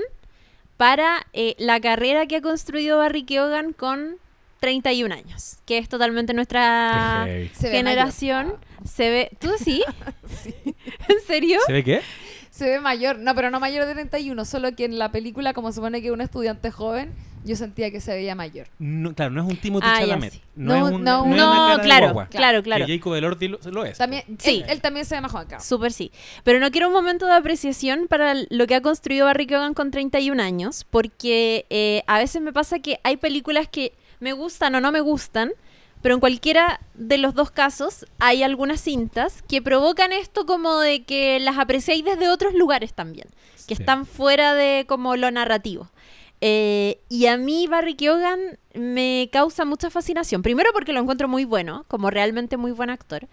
para eh, la carrera que ha construido Barry Keoghan con 31 años, que es totalmente nuestra Qué heavy. Se ve generación. Se ve, ¿tú sí? ¿En serio? ¿Se ve qué? Se ve mayor, no, pero no mayor de 31, solo que en la película, como se supone que es un estudiante joven, yo sentía que se veía mayor. No, claro, no es un Timothy Ah, Chalamet. sí. No, No, es un, no, no, es No, una cara de claro, guagua. claro, claro. Que Jacob Elordi lo, lo es. También, Sí. él, él también se ve más joven, claro. Súper sí. Pero no quiero un momento de apreciación para lo que ha construido Barry Keoghan con 31 años, porque eh, a veces me pasa que hay películas que me gustan o no me gustan, pero en cualquiera de los dos casos hay algunas cintas que provocan esto como de que las apreciáis desde otros lugares también, que Sí. están fuera de como lo narrativo. Eh, y a mí Barry Keoghan me causa mucha fascinación. Primero porque lo encuentro muy bueno, como realmente muy buen actor.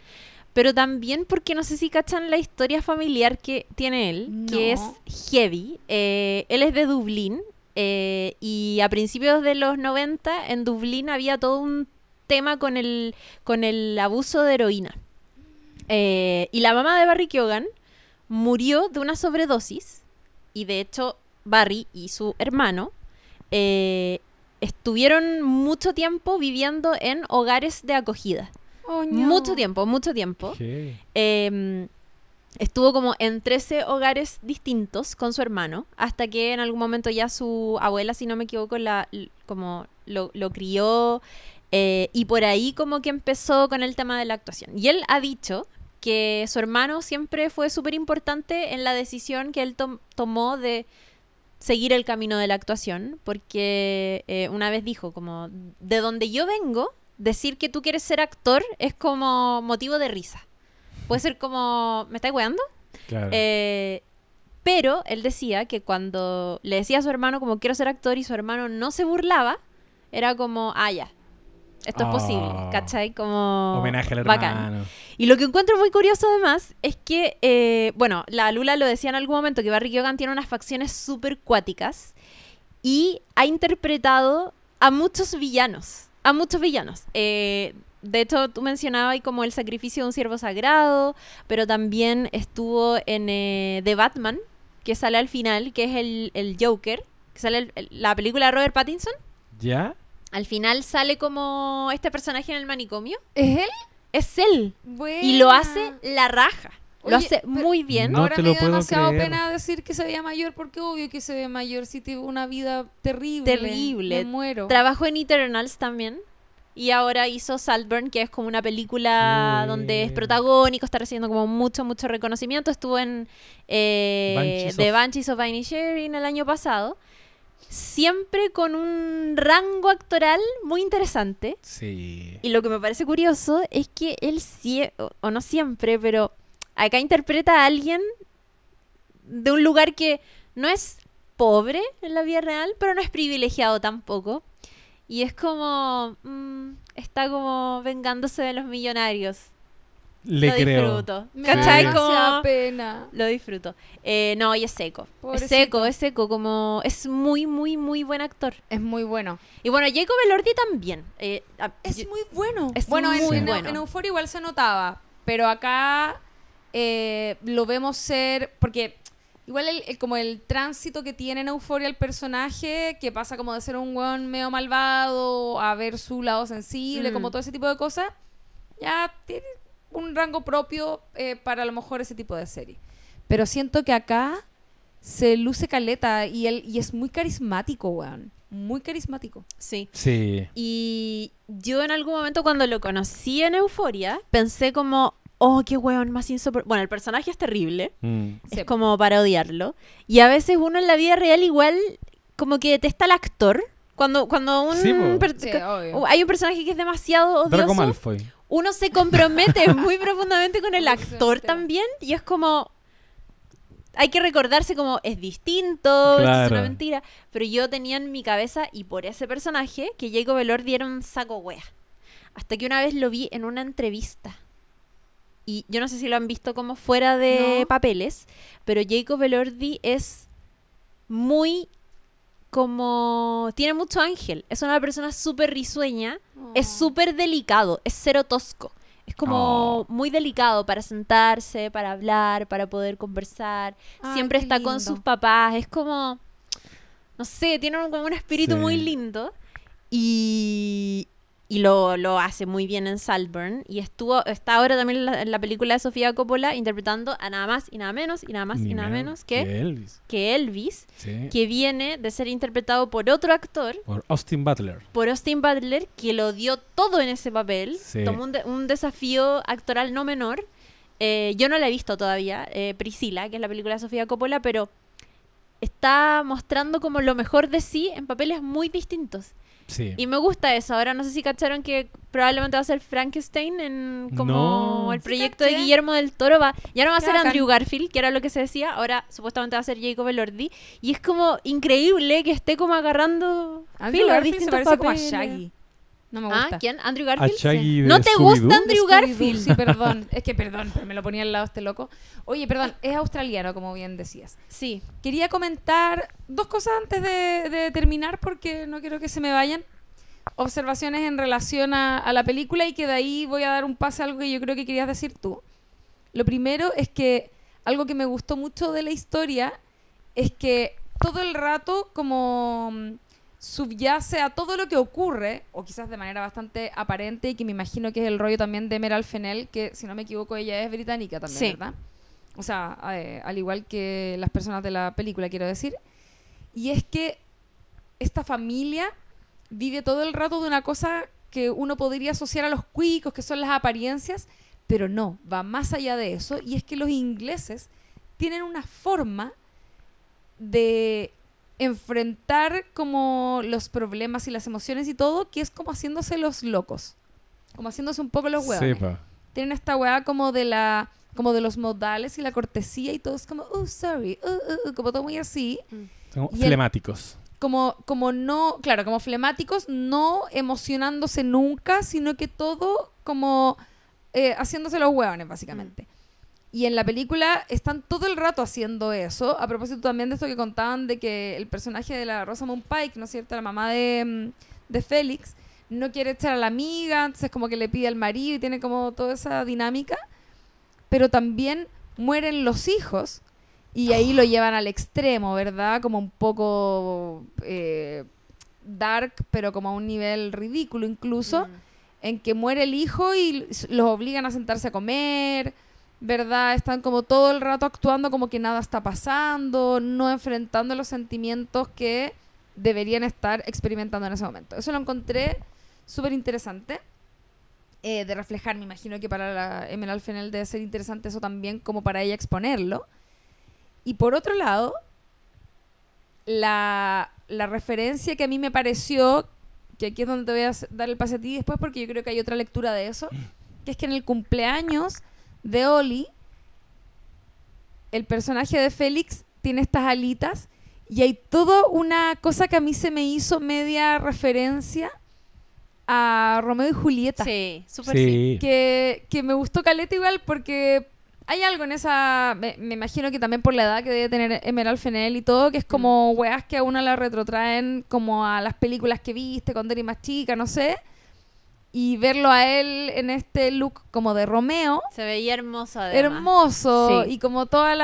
Pero también porque no sé si cachan la historia familiar que tiene él, que es heavy. Eh, él es de Dublín eh, y a principios de los 90 en Dublín había todo un tema con el, con el abuso de heroína. Eh, y la mamá de Barry Keoghan murió de una sobredosis y de hecho Barry y su hermano eh, estuvieron mucho tiempo viviendo en hogares de acogida. Oh, no. Mucho tiempo, mucho tiempo. Eh, estuvo como en 13 hogares distintos con su hermano, hasta que en algún momento ya su abuela, si no me equivoco, la, como lo, lo crió eh, y por ahí como que empezó con el tema de la actuación. Y él ha dicho que su hermano siempre fue súper importante en la decisión que él tom- tomó de seguir el camino de la actuación, porque eh, una vez dijo como, de donde yo vengo, decir que tú quieres ser actor es como motivo de risa. Puede ser como, ¿me estáis weando? Claro. Eh, pero él decía que cuando le decía a su hermano como quiero ser actor y su hermano no se burlaba, era como, ah, ya, esto es posible, Ah. ¿cachai? Como... Homenaje al bacán. hermano. Y lo que encuentro muy curioso además es que, eh, bueno, la Lula lo decía en algún momento, que Barry Keoghan tiene unas facciones súper cuáticas y ha interpretado a muchos villanos, a muchos villanos. Eh, de hecho, tú mencionabas ahí como el sacrificio de un siervo sagrado, pero también estuvo en eh, The Batman, que sale al final, que es el, el Joker, que sale el- el- la película de Robert Pattinson. ¿Ya? Al final sale como este personaje en el manicomio. ¿Es él? Es él. Buena. Y lo hace la raja. lo hace muy bien. No Ahora te me lo da puedo demasiado creer. pena decir que se veía mayor porque obvio que se ve mayor si tuvo una vida terrible. Terrible. Me muero. Trabajó en Eternals también. Y ahora hizo Saltburn, que es como una película donde es protagónico, está recibiendo como mucho, mucho reconocimiento. Estuvo en eh, Banshees The of- Banshees of Inisherin el año pasado. Siempre con un rango actoral muy interesante. Sí. Y lo que me parece curioso es que él, o- o no siempre, pero acá interpreta a alguien de un lugar que no es pobre en la vida real, pero no es privilegiado tampoco. Y es como, mm, está como vengándose de los millonarios. Le lo creo. disfruto. Me ¿Cachai? Como- pena. Lo disfruto. Eh, no, y es seco. Pobrecito. Es seco, es seco. Como es muy, muy, muy buen actor. Es muy bueno. Y bueno, Jacob Elordi también. Eh, a- Es yo- muy bueno. Es bueno, en, muy en- bueno. en Euphoria igual se notaba, pero acá eh, lo vemos ser, porque igual el, el- como el tránsito que tiene en Euphoria el personaje, que pasa como de ser un weón medio malvado a ver su lado sensible, Mm. como todo ese tipo de cosas, ya tiene un rango propio eh, para a lo mejor ese tipo de serie. Pero siento que acá se luce caleta y, él, y es muy carismático, weón. Muy carismático. sí. Sí. Y yo en algún momento cuando lo conocí en Euforia, pensé como, oh, qué weón más insoportable. Bueno, el personaje es terrible, Mm. Sí. es como para odiarlo. Y a veces uno en la vida real igual como que detesta al actor. Cuando, cuando un Sí, Sí, hay un personaje que es demasiado Draco odioso, Malfoy. Uno se compromete muy profundamente con el actor también y es como hay que recordarse como es distinto, es una mentira, pero yo tenía en mi cabeza y por ese personaje que Jacob Elordi era un saco wea. Hasta que una vez lo vi en una entrevista. Y yo no sé si lo han visto como fuera de No. papeles, pero Jacob Elordi es muy como tiene mucho ángel, es una persona súper risueña es Oh. súper delicado, es cero tosco. Es como Oh. muy delicado para sentarse, para hablar, para poder conversar. Ay, Siempre está con sus papás. Es como, no sé, tiene un- como un espíritu Sí. muy lindo. Y y lo, lo hace muy bien en Salburn. Y estuvo, está ahora también en la, en la película de Sofía Coppola interpretando a nada más y nada menos y nada más Ni y nada menos que, Elvis. que Elvis, Sí. que viene de ser interpretado por otro actor, Por Austin Butler. por Austin Butler, que lo dio todo en ese papel. Sí. Tomó un, de- un desafío actoral no menor. Eh, yo no la he visto todavía, eh, Priscila, que es la película de Sofía Coppola, pero está mostrando como lo mejor de sí en papeles muy distintos. Sí. Y me gusta eso. Ahora no sé si cacharon que probablemente va a ser Frankenstein en como No. el Sí, proyecto de. Guillermo del Toro. Va, ya no va a Qué ser bacán. Andrew Garfield, que era lo que se decía. Ahora supuestamente va a ser Jacob Elordi. Y es como increíble que esté como agarrando Andrew filo, Garfield se parece como a. Shaggy. No me Ah, gusta. ¿quién? Andrew Garfield. Shaggy de ¿No te gusta Andrew Garfield? Sí, perdón. Es que perdón, pero me lo ponía al lado este loco. Oye, perdón, es australiano, como bien decías. Sí. Quería comentar dos cosas antes de, de terminar porque no quiero que se me vayan. Observaciones en relación a, a la película y que de ahí voy a dar un pase a algo que yo creo que querías decir tú. Lo primero es que algo que me gustó mucho de la historia es que todo el rato como subyace a todo lo que ocurre, o quizás de manera bastante aparente, y que me imagino que es el rollo también de Emerald Fennell, que si no me equivoco ella es británica también, Sí. ¿verdad? O sea, eh, al igual que las personas de la película, quiero decir. Y es que esta familia vive todo el rato de una cosa que uno podría asociar a los cuicos, que son las apariencias, pero no, va más allá de eso. Y es que los ingleses tienen una forma de enfrentar como los problemas y las emociones y todo, que es como haciéndose los locos. Como haciéndose un poco los huevos. Sí, pa. Tienen esta weá como de la como de los modales y la cortesía y todo es como, oh, sorry, uh, uh, uh", como todo muy así. Son Y el- flemáticos. Como, como no, claro, como flemáticos, no emocionándose nunca, sino que todo como eh, haciéndose los hueones, básicamente. Y en la película están todo el rato haciendo eso. A propósito también de esto que contaban de que el personaje de la Rosamund Pike, ¿no es cierto? La mamá de, mm, de Félix, no quiere echar a la amiga, entonces como que le pide al marido y tiene como toda esa dinámica. Pero también mueren los hijos y ahí lo llevan al extremo, ¿verdad? Como un poco eh, dark, pero como a un nivel ridículo incluso Mm. en que muere el hijo y los obligan a sentarse a comer, ¿verdad? Están como todo el rato actuando como que nada está pasando, no enfrentando los sentimientos que deberían estar experimentando en ese momento. Eso lo encontré súper interesante eh, de reflejar, me imagino que para la Emerald Fennell debe ser interesante eso también como para ella exponerlo. Y por otro lado, la, la referencia que a mí me pareció, que aquí es donde te voy a dar el pase a ti después, porque yo creo que hay otra lectura de eso, que es que en el cumpleaños de Oli, el personaje de Félix tiene estas alitas y hay toda una cosa que a mí se me hizo media referencia a Romeo y Julieta Sí, súper sí. Sí. que, que me gustó Caleta igual porque hay algo en esa. Me, me imagino que también por la edad que debe tener Emerald Fennell y todo, que es como weas que a uno la retrotraen como a las películas que viste cuando eres más chica, no sé. Y verlo a él en este look como de Romeo, Se veía hermoso además. hermoso. Sí. Y como todos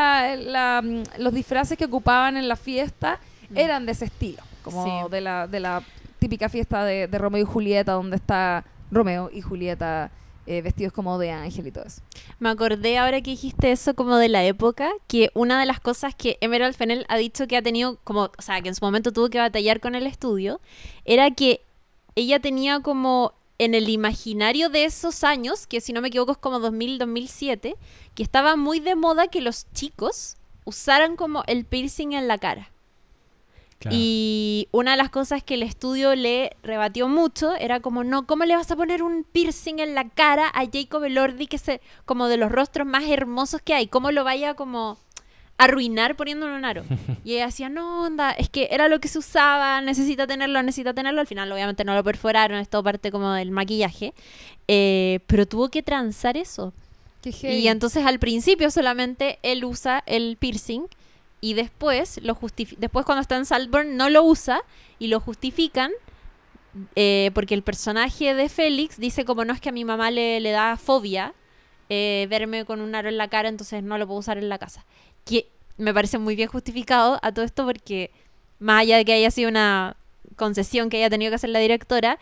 los disfraces que ocupaban en la fiesta Mm. eran de ese estilo. Como Sí. de, la, de la típica fiesta de, de Romeo y Julieta, donde está Romeo y Julieta eh, vestidos como de ángel y todo eso. Me acordé ahora que dijiste eso como de la época, que una de las cosas que Emerald Fennell ha dicho que ha tenido como, o sea, que en su momento tuvo que batallar con el estudio, era que ella tenía como en el imaginario de esos años, que si no me equivoco es como 2000, 2007, que estaba muy de moda que los chicos usaran como el piercing en la cara. Claro. Y una de las cosas que el estudio le rebatió mucho era como, no, ¿cómo le vas a poner un piercing en la cara a Jacob Elordi, que es eh, como de los rostros más hermosos que hay? ¿Cómo lo vaya como arruinar poniéndole un aro? Y ella decía, no, onda, es que era lo que se usaba, necesita tenerlo, necesita tenerlo. Al final, obviamente, no lo perforaron, es todo parte como del maquillaje. Eh, pero tuvo que transar eso. Y entonces al principio solamente él usa el piercing y después lo justifi- después cuando está en Saltburn no lo usa y lo justifican eh, porque el personaje de Félix dice como no es que a mi mamá le, le da fobia eh, verme con un aro en la cara, entonces no lo puedo usar en la casa. Que me parece muy bien justificado a todo esto porque más allá de que haya sido una concesión que haya tenido que hacer la directora,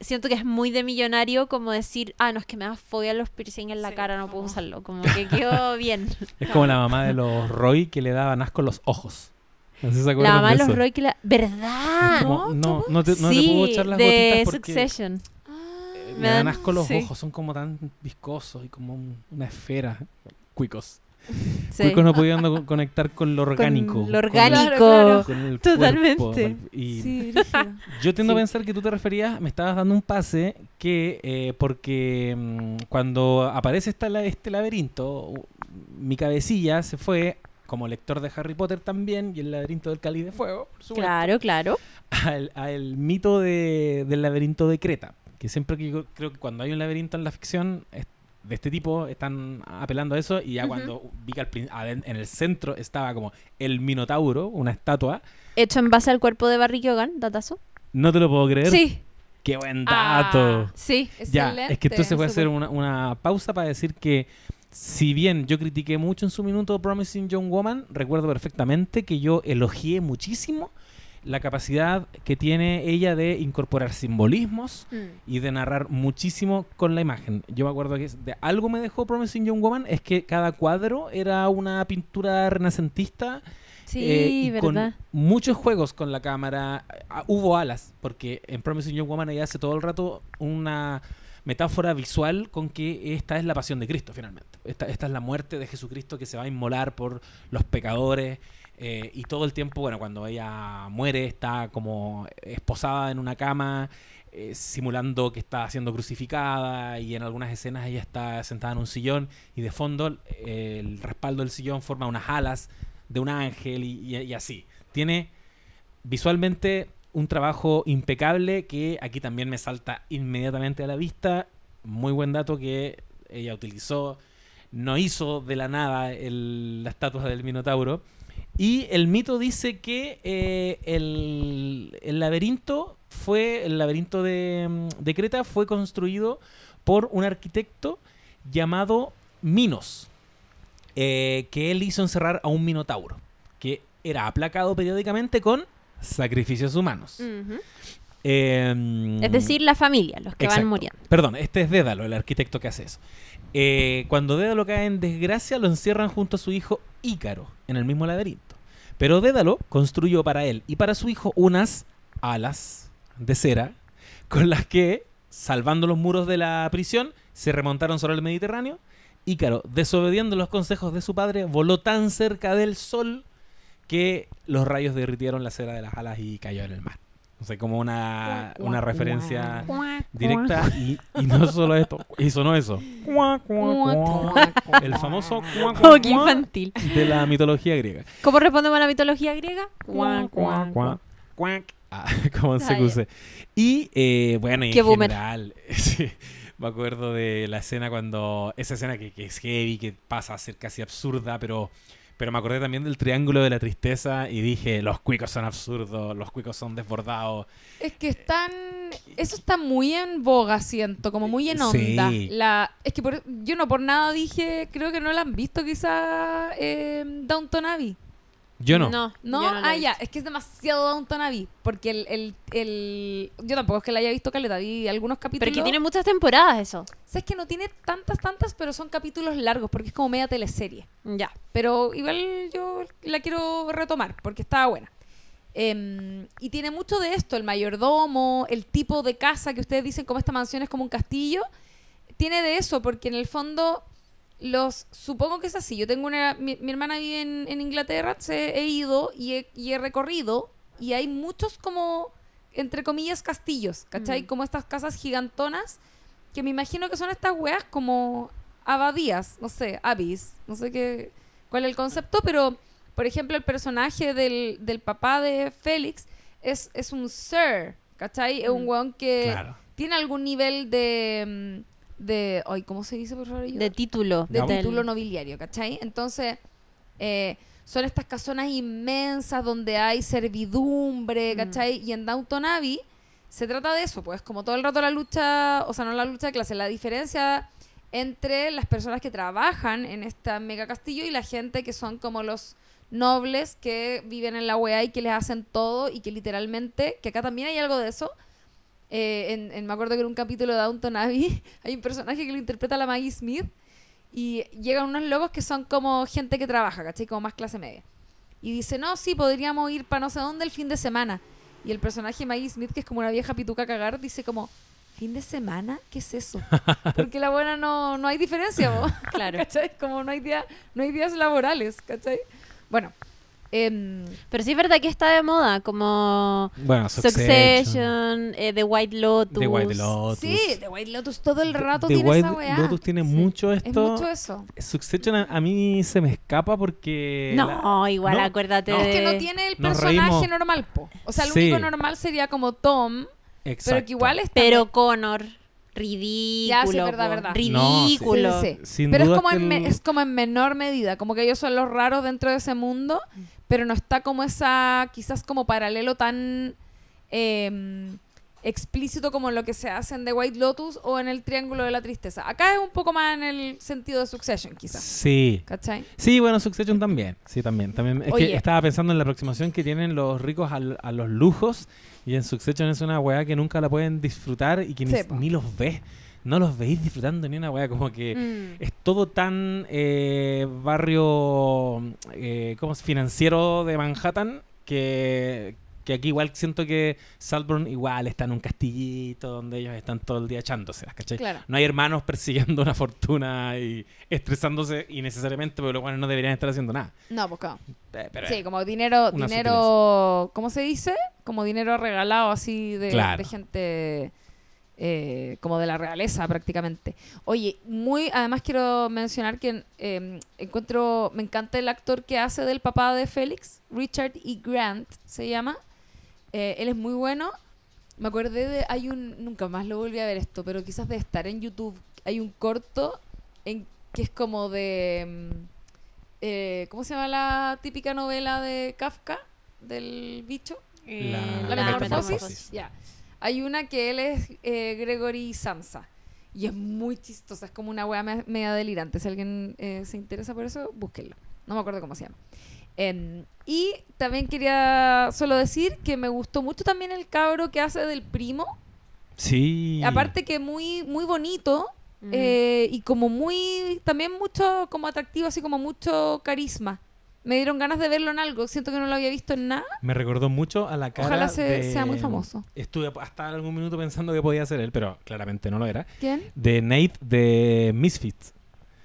siento que es muy de millonario como decir, ah, no, es que me da fobia los piercing en la Sí, cara, no puedo usarlo. Como que quedó bien. Es como la mamá de los Roy que le daban asco los ojos. No sé si se La mamá de los eso. Roy que la... ¿Verdad? Como, ¿No? no, te, no te puedo echar las de gotitas porque Succession. eh, Me me dan dan- asco los sí. ojos, son como tan viscosos y como un- una esfera. Cuicos. Sí. Cuicos no pudiendo co- conectar con lo orgánico. lo con- orgánico. Claro, con el Totalmente. Y Sí. Yo tiendo Sí. a pensar que tú te referías, me estabas dando un pase que eh, porque mm, cuando aparece esta, este laberinto, mi cabecilla se fue como lector de Harry Potter también y el laberinto del Cáliz de Fuego, por supuesto, Claro, claro. al, al mito de- del laberinto de Creta, que siempre que yo creo que cuando hay un laberinto en la ficción de este tipo están apelando a eso y ya cuando vi que al en el centro estaba como el Minotauro, una estatua, Hecho en base al cuerpo de Barry Keoghan, datazo. no te lo puedo creer. Sí, Qué buen Ah, dato. sí. Ya, Excelente. es que entonces voy a hacer una, una pausa para decir que si bien yo critiqué mucho en su minuto Promising Young Woman, recuerdo perfectamente que yo elogié muchísimo la capacidad que tiene ella de incorporar simbolismos Mm. y de narrar muchísimo con la imagen. Yo me acuerdo que de algo me dejó Promising Young Woman es que cada cuadro era una pintura renacentista Sí, eh, y verdad. con muchos juegos con la cámara. Ah, hubo alas, porque en Promising Young Woman ella hace todo el rato una metáfora visual con que esta es la pasión de Cristo, finalmente. Esta, esta es la muerte de Jesucristo que se va a inmolar por los pecadores. Eh, y todo el tiempo, bueno, cuando ella muere, está como esposada en una cama, eh, simulando que está siendo crucificada. Y en algunas escenas ella está sentada en un sillón y de fondo eh, el respaldo del sillón forma unas alas de un ángel y, y- así. Tiene visualmente un trabajo impecable que aquí también me salta inmediatamente a la vista. Muy buen dato que ella utilizó. No hizo de la nada el- la estatua del Minotauro. Y el mito dice que eh, el, el laberinto fue, el laberinto de, mm, de Creta fue construido por un arquitecto llamado Minos, eh, que él hizo encerrar a un minotauro, que era aplacado periódicamente con sacrificios humanos. Eh, Es decir, la familia, los que Exacto. van muriendo. Perdón, este es Dédalo, el arquitecto que hace eso. Eh, cuando Dédalo cae en desgracia, lo encierran junto a su hijo Ícaro, en el mismo laberinto. Pero Dédalo construyó para él y para su hijo unas alas de cera con las que, salvando los muros de la prisión, se remontaron sobre el Mediterráneo. Ícaro, desobediendo los consejos de su padre, voló tan cerca del sol que los rayos derritieron la cera de las alas y cayó en el mar. O sea, como una, una referencia directa y, y no solo esto, hizo no eso, el famoso infantil. de la mitología griega. ¿Cómo respondemos a la mitología griega? Ah, como en CQC. Y eh, bueno, y en boomer. general, sí, me acuerdo de la escena cuando, esa escena que, que es heavy, que pasa a ser casi absurda, pero, pero me acordé también del triángulo de la tristeza y dije, los cuicos son absurdos, los cuicos son desbordados. Es que están. Eso está muy en boga, siento, como muy en Sí. onda. La, es que por- yo no por nada dije, creo que no la han visto quizá eh, Downton Abbey. Yo no. No, ¿No? yo no ah, ya, es que es demasiado Downton Abbey. Porque el, el, el- Yo tampoco es que la haya visto caleta, vi algunos capítulos. Pero que tiene muchas temporadas eso. Sabes que no tiene tantas, tantas, pero son capítulos largos, porque es como media teleserie. Ya. Pero igual yo la quiero retomar, porque estaba buena. Em, y tiene mucho de esto, el mayordomo, el tipo de casa que ustedes dicen como esta mansión es como un castillo. Tiene de eso, porque en el fondo los supongo que es así. Yo tengo una mi, mi hermana vive en, en Inglaterra, se, he ido y he, y he recorrido y hay muchos como entre comillas castillos, ¿cachai? Mm. Como estas casas gigantonas que me imagino que son estas weas como abadías, no sé, abis, no sé qué cuál es el concepto, pero por ejemplo el personaje del, del papá de Félix es, es un sir, ¿cachai? Es un Mm. weón que Claro. tiene algún nivel de... de ay, ¿Cómo se dice, por favor? De título. de título nobiliario, ¿cachai? Entonces, eh, son estas casonas inmensas donde hay servidumbre, Mm. ¿cachai? Y en Downton Abbey se trata de eso, pues como todo el rato la lucha, o sea, no la lucha de clase, la diferencia entre las personas que trabajan en esta mega castillo y la gente que son como los nobles que viven en la UEA y que les hacen todo y que literalmente, que acá también hay algo de eso, eh, en, en- me acuerdo que en un capítulo de Downton Abbey hay un personaje que lo interpreta la Maggie Smith y llegan unos locos que son como gente que trabaja, ¿cachai? Como más clase media. Y dice, no, sí, podríamos ir para no sé dónde el fin de semana. Y el personaje Maggie Smith, que es como una vieja pituca a cagar, dice como, ¿fin de semana? ¿Qué es eso? Porque la buena no, no hay diferencia, ¿vos? Claro. ¿cachai? Como no hay, día, no hay días laborales, ¿cachai? Bueno, em, Pero sí es verdad que está de moda, como Bueno, Succession. Succession, eh, The White Lotus. The White Lotus. sí, The White Lotus todo el rato The tiene White esa weá. Lotus tiene Sí. mucho Es esto. mucho eso. Succession a, a mí se me escapa porque... No, la- igual ¿No? acuérdate No. Es de... que no tiene el Nos personaje reímos. normal, po. O sea, el Sí. único normal sería como Tom, pero Exacto. que igual está... Pero Connor, ridículo. Ya, sí, verdad, verdad. No, sí. Ridículo. Sí, sí, sí. Sin pero es como, que en el- es como en menor medida, como que ellos son los raros dentro de ese mundo, pero no está como esa, quizás como paralelo tan eh, explícito como lo que se hace en The White Lotus o en el Triángulo de la Tristeza. Acá es un poco más en el sentido de Succession, quizás. Sí. ¿Cachai? Sí, bueno, Succession también. Sí, también. también. Es Oye. que estaba pensando en la aproximación que tienen los ricos al- a, los lujos y en Succession es una weá que nunca la pueden disfrutar y que ni, ni los ves. No los veis disfrutando ni una weá. Como que Mm. es todo tan eh, barrio eh, ¿cómo es? financiero de Manhattan que, que aquí igual siento que Saltburn igual está en un castillito donde ellos están todo el día echándose, ¿cachai? Claro. No hay hermanos persiguiendo una fortuna y estresándose innecesariamente porque los cuales no deberían estar haciendo nada. No, claro. Eh, pero, Sí, como dinero, dinero, ¿cómo se dice? Como dinero regalado así de, Claro. de gente eh, como de la realeza prácticamente. Oye, muy, además quiero mencionar que eh, encuentro, me encanta el actor que hace del papá de Félix, Richard E. Grant se llama. Eh, él es muy bueno. Me acordé de, hay un, nunca más lo volví a ver esto, pero quizás de estar en YouTube, hay un corto en que es como de... mm, eh, ¿Cómo se llama la típica novela de Kafka? Del bicho. Eh, La- La, La metamorfosis. Metamorfosis. Ya. Hay una que él es eh, Gregory Samsa. Y es muy chistosa, es como una wea me- media delirante. Si alguien eh, se interesa por eso, búsquenlo. No me acuerdo cómo se llama. Em, y también quería solo decir que me gustó mucho también el cabro que hace del primo. Sí. Aparte que muy, muy bonito. Mm. eh, y como muy, también mucho como atractivo, así como mucho carisma. Me dieron ganas de verlo en algo. Siento que no lo había visto en nada. Me recordó mucho a la cara Ojalá se- de- sea muy famoso. Estuve hasta algún minuto pensando que podía ser él, pero claramente no lo era. ¿Quién? De Nate de Misfits.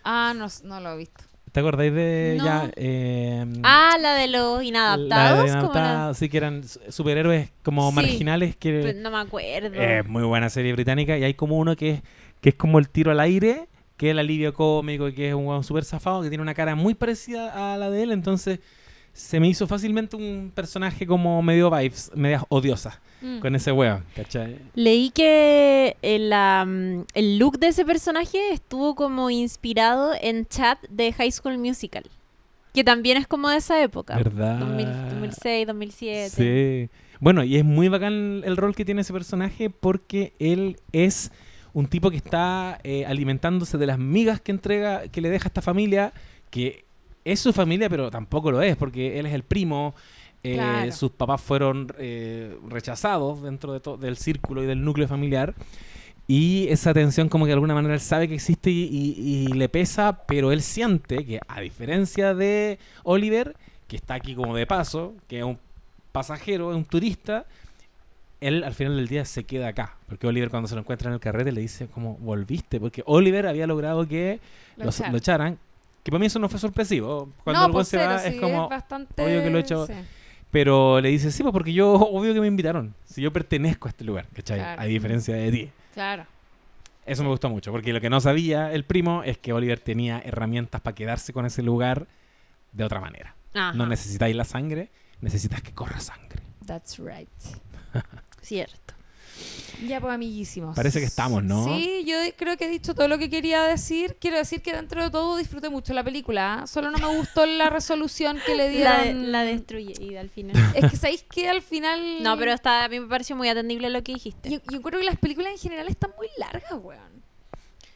Ah, no, no lo he visto. ¿Te acordáis de No. ya? eh, Ah, la de los la de inadaptados. Inadaptados, Sí, que eran su- superhéroes como Sí, marginales que... No me acuerdo. Es muy buena serie británica y hay como uno que es, que es como el tiro al aire, que es el alivio cómico, que es un weón súper zafado, que tiene una cara muy parecida a la de él, entonces se me hizo fácilmente un personaje como medio vibes, medias odiosas, Mm. con ese weón, ¿cachai? Leí que el, am, el look de ese personaje estuvo como inspirado en Chat de High School Musical. Que también es como de esa época. ¿Verdad? 2000, 2006, 2007. Sí. Bueno, y es muy bacán el rol que tiene ese personaje porque él es un tipo que está eh, alimentándose de las migas que entrega, que le deja a esta familia, que es su familia, pero tampoco lo es, porque él es el primo. eh, Claro. Sus papás fueron eh, rechazados dentro de del círculo y del núcleo familiar. Y esa tensión como que de alguna manera él sabe que existe y, y- y le pesa, pero él siente que a diferencia de Oliver, que está aquí como de paso, que es un pasajero, es un turista, él al final del día se queda acá. Porque Oliver cuando se lo encuentra en el carrete le dice como volviste, porque Oliver había logrado que Lo lo, echaron. lo echaran. Que para mí eso no fue sorpresivo. Cuando no, el pues se cero, va sí, es como... bastante... obvio que lo he hecho- sí. Pero le dice, sí, pues porque yo, obvio que me invitaron. Si yo pertenezco a este lugar, ¿cachai? Claro. A diferencia de ti. Claro. Eso me gustó mucho, porque lo que no sabía el primo es que Oliver tenía herramientas para quedarse con ese lugar de otra manera. Ajá, No necesitáis la sangre, necesitas que corra sangre. That's right. cierto. Ya pues amiguísimos. Parece que estamos, ¿no? Sí, yo creo que he dicho todo lo que quería decir. Quiero decir que dentro de todo disfruté mucho la película. ¿ah? Solo no me gustó la resolución que le La, dieron. de- la destruye y al final. Es que sabéis que al final. No, pero está, a mí me pareció muy atendible lo que dijiste. Yo, yo creo que las películas en general están muy largas, weón.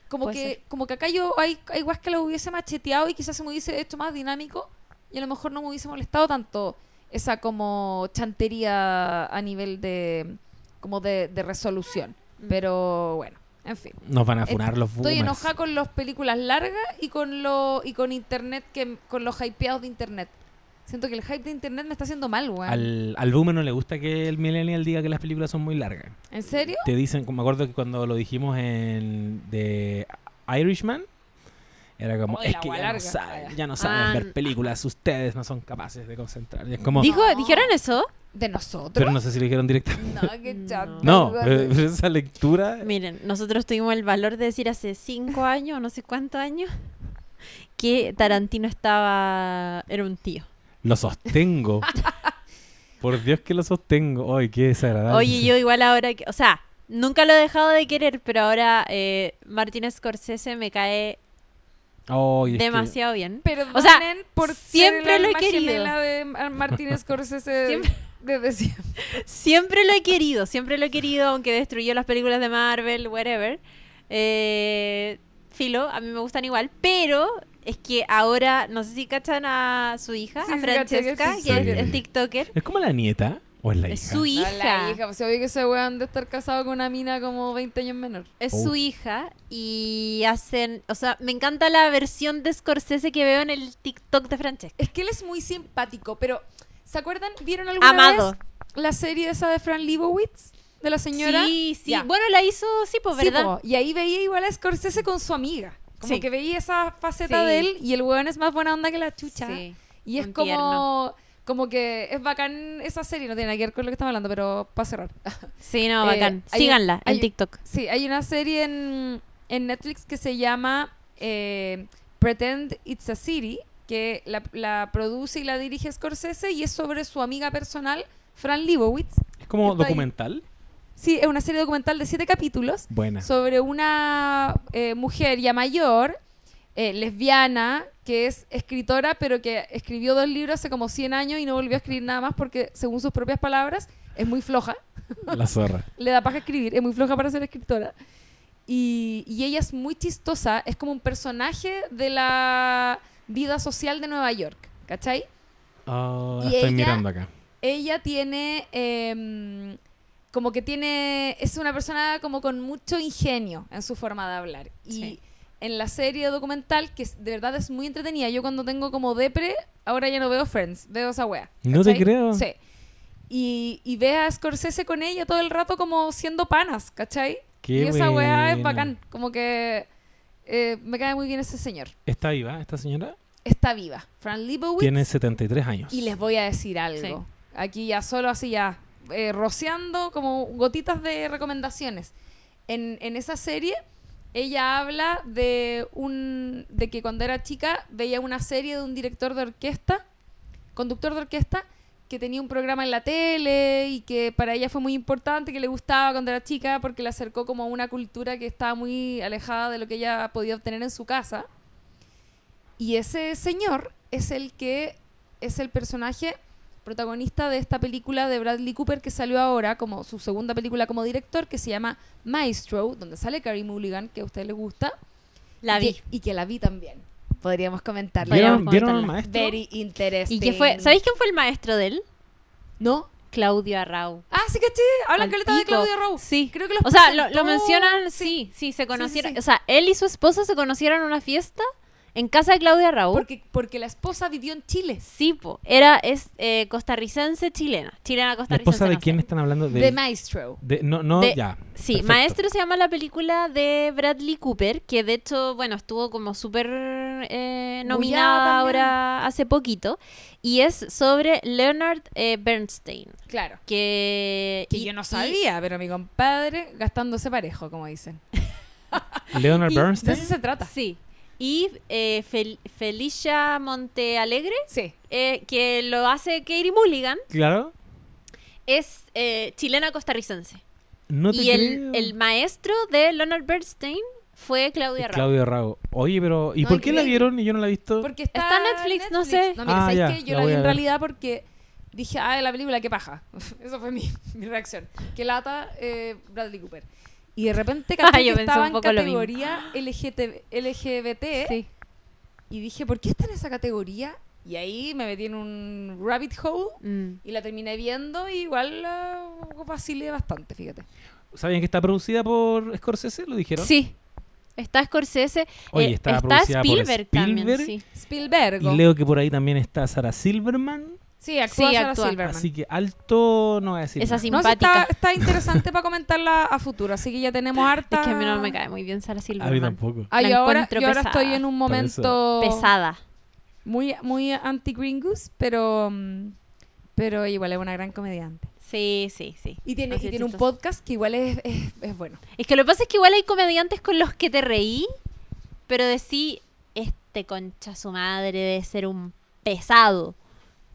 Como Puede que, ser. como que acá yo hay, hay guas que lo hubiese macheteado y quizás se me hubiese hecho más dinámico y a lo mejor no me hubiese molestado tanto esa como chantería a nivel de, como de, de resolución. Mm. Pero bueno, en fin. Nos van a funar los boomers. Estoy enojada con las películas largas y con lo y con internet que con los hypeados de internet. Siento que el hype de internet me está haciendo mal, weón. Al, al boomer no le gusta que el millennial diga que las películas son muy largas. ¿En serio? Te dicen, me acuerdo que cuando lo dijimos en de Irishman, era como, Oh, es que ya no saben, ya no saben Ah, ver películas, ustedes no son capaces de concentrar. Y es como, Dijo, No. ¿Dijeron eso? De nosotros. pero no sé si lo dijeron directamente. No, qué chato. No, pero, esa lectura, Miren, nosotros tuvimos el valor de decir hace cinco años, no sé cuántos años, que Tarantino estaba... era un tío. lo sostengo. Por Dios que lo sostengo. Ay, qué desagradable. Oye, yo igual ahora que... O sea, nunca lo he dejado de querer, pero ahora eh, Martin Scorsese me cae Que- demasiado bien. Perdonen O sea, por siempre lo he querido. de Martin Scorsese Siempre. desde siempre. Siempre lo he querido, siempre lo he querido, aunque destruyó las películas de Marvel, whatever. Eh, filo, a mí me gustan igual, pero es que ahora, no sé si cachan a su hija, Sí, a sí, que Francesca, es que es, es TikToker. ¿Es como la nieta o es la Es hija? su No, hija. la hija, pues se ve que ese weón de estar casado con una mina como 20 años menor. Es Oh. su hija y hacen, o sea, me encanta la versión de Scorsese que veo en el TikTok de Francesca. Es que él es muy simpático, pero ¿se acuerdan? ¿Vieron alguna Amado. vez la serie esa de Fran Lebowitz? De la señora. Sí, sí. Ya. Bueno, la hizo, sí, pues, Sí, ¿verdad? po, y ahí veía igual a Scorsese con su amiga. Como Sí. que veía esa faceta Sí. de él y el weón es más buena onda que la chucha. Sí. Y es un como, tierno. Como que es bacán esa serie, no tiene nada que ver con lo que estamos hablando, pero para cerrar. Sí, no, Eh, bacán. Síganla hay en TikTok. Sí, hay una serie en, en Netflix que se llama eh, Pretend It's a City, que la, la produce y la dirige Scorsese y es sobre su amiga personal, Fran Lebowitz. ¿Es como ahí. documental? Sí, es una serie documental de siete capítulos Buena. sobre una eh, mujer ya mayor, eh, lesbiana, que es escritora, pero que escribió dos libros hace como 100 años y no volvió a escribir nada más porque, según sus propias palabras, es muy floja. La zorra. Le da paja escribir, es muy floja para ser escritora. Y, y ella es muy chistosa, es como un personaje de la vida social de Nueva York, ¿cachai? La Y estoy ella- mirando acá. ella tiene em, como que tiene es una persona como con mucho ingenio en su forma de hablar y Sí. En la serie documental que de verdad es muy entretenida yo cuando tengo como depre ahora ya no veo Friends veo esa wea No te ¿cachai? creo. sí y, y ve a Scorsese con ella todo el rato como siendo panas ¿cachai? Qué y esa wea es buena. bacán como que eh, me cae muy bien ese señor ¿Está viva esta señora? está viva Fran Lebowitz Tiene 73 años. y les voy a decir algo. Aquí ya solo así ya, eh, rociando como gotitas de recomendaciones. En, en esa serie, ella habla de un de que cuando era chica veía una serie de un director de orquesta, conductor de orquesta, que tenía un programa en la tele y que para ella fue muy importante, que le gustaba cuando era chica porque le acercó como a una cultura que estaba muy alejada de lo que ella podía obtener en su casa. Y ese señor es el que es el personaje protagonista de esta película de Bradley Cooper que salió ahora como su segunda película como director que se llama Maestro, donde sale Carey Mulligan, que a usted le gusta. La y vi. Que, y que la vi también. Podríamos comentarla. ¿Vieron, Podríamos ¿vieron al maestro? Very interesting. ¿Y qué fue? ¿Sabéis quién fue el maestro de él? ¿No? Claudio Arrau. Ah, sí, caché. Hablan caleta de. Claudia Rowe. Sí. Creo que los O sea, lo, lo mencionan, sí, sí, se conocieron. sí. O sea, él y su esposa se conocieron en una fiesta en casa de Claudia Raúl. Porque, porque la esposa vivió en Chile. Sí, po. Era, es eh, costarricense chilena. Chilena ¿La costarricense. esposa de no quién sé. están hablando? De De, Maestro. de- no, no, de- ya. Sí, perfecto. Maestro se llama la película de Bradley Cooper, que de hecho, bueno, estuvo como súper eh, nominada ahora hace poquito. Y es sobre Leonard eh, Bernstein. Claro. Que, Que y- yo no y- sabía, pero mi compadre gastándose parejo, como dicen. Leonard y- De Bernstein. eso se trata. Sí. Y eh, Fel- Felicia Montealegre, Sí. eh, que lo hace Katie Mulligan, Claro. es eh, chilena costarricense. No te y el, el maestro de Leonard Bernstein fue Claudia Rao. Claudio Rago. Oye, pero ¿y No, por qué la vieron y yo no la he visto? Porque está, Está en Netflix, no sé. No, mira, Ah, ¿sabes ya, qué? Yo la la vi en realidad porque dije, ah, la película, qué paja. Eso fue mi, mi reacción. Que lata eh, Bradley Cooper. Y de repente caché que estaba en categoría LGT LGBT Sí. y dije, ¿por qué está en esa categoría? Y ahí me metí en un rabbit hole Mm. y la terminé viendo y igual la vacilé bastante, fíjate. ¿Saben que está producida por Scorsese? ¿Lo dijeron? Sí. Está Scorsese. Oye, eh, está producida por Spielberg, también, Spielberg. sí. Spielberg. Y leo que por ahí también está Sarah Silverman. Sí, actúa Sí, Sarah actúa. Silverman. Así que alto no voy a decir. Esa nada. sí. No, sí, simpática. está, está interesante para comentarla a futuro, así que ya tenemos harta... Es que a mí no me cae muy bien Sarah A mí Silverman. tampoco. Ah, La yo ahora, yo ahora estoy en un momento Pesada. muy, muy anti-Gringus, pero, mm, pero igual es una gran comediante. Sí, sí, sí. Y tiene, y tiene un podcast que igual es, es, es bueno. Es que lo que pasa es que igual hay comediantes con los que te reí, pero decís, este concha su madre debe ser un pesado.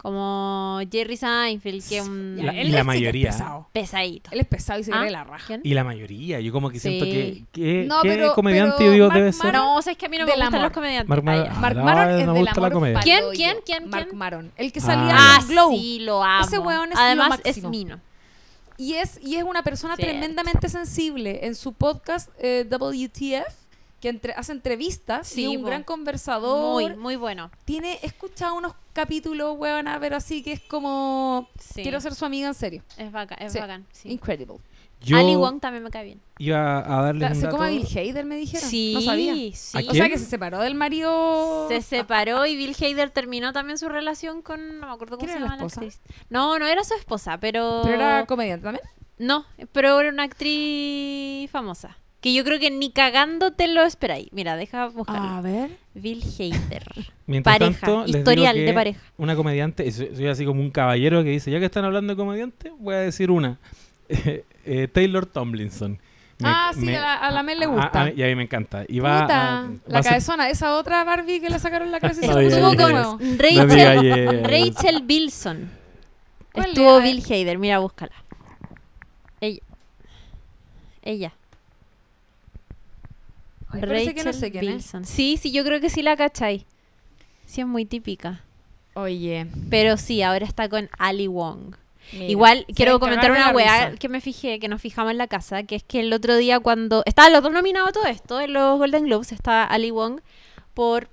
Como Jerry Seinfeld, que es un La- él y la sí es mayoría. pesado. pesadito. Él es pesado y se ¿Ah? cree la raja. ¿Quién? Y la mayoría, yo como que siento Sí. que, que No, ¿qué pero- comediante pero digo Mark debe ser. No, o sea, es que a mí no me gustan amor. los comediantes. Mark Ah, Maron- ya. Mark Ah, Maron no, es me del gusta la comedia. ¿Quién, paloyo. quién, quién, Mark quién? Maron. El que Ah, salía Ah, en Glow. sí, lo amo. Ese weón es lo Además, es mino. Y es, y es una persona Cierto. tremendamente sensible. En su podcast eh, WTF, que entre- hace entrevistas Sí, y es un gran conversador. Muy, muy bueno. Tiene, he escuchado unos capítulos, weona, pero así que es como... Sí. Quiero ser su amiga en serio. Es bacán, es Sí. bacán. Sí. Incredible. Yo Ali Wong también me cae bien. iba a darle un Se como a Bill Hader, me dijeron. Sí, No sabía. sí. ¿A O sea que se separó del marido... Se separó y Bill Hader terminó también su relación con. No me acuerdo cómo ¿Quién se llama la, esposa? actriz. No, no era su esposa, pero. Pero era comediante también. No, pero era una actriz famosa. Que yo creo que ni cagando te lo esperáis. Mira, deja buscarlo. A ver. Bill Hader. Mientras pareja. tanto, historial de pareja. Una comediante, soy, así como un caballero que dice, ya que están hablando de comediante, voy a decir una. Eh, Taylor Tomlinson. Me- ah, sí, me- a la, a la Mel le gusta. a y a mí me encanta. Y va, Puta, a- va la cabezona, esa otra Barbie que le sacaron la cabeza y se Ay, puso ay, un ay, poco ay. nuevo. No Rachel, diga yes. Rachel Bilson. ¿Cuál Estuvo? Bill Hader. Mira, búscala. Ella. Ella. Ay, parece que no sé quién es. Bilson. Sí, sí, yo creo que sí la cachai. Sí, es muy típica. Oye. Pero sí, ahora está con Ali Wong. mira, Igual quiero comentar una weá risa. que me fijé, que nos fijamos en la casa, que es que el otro día cuando... Estaban los dos nominados a todo esto, en los Golden Globes, está Ali Wong por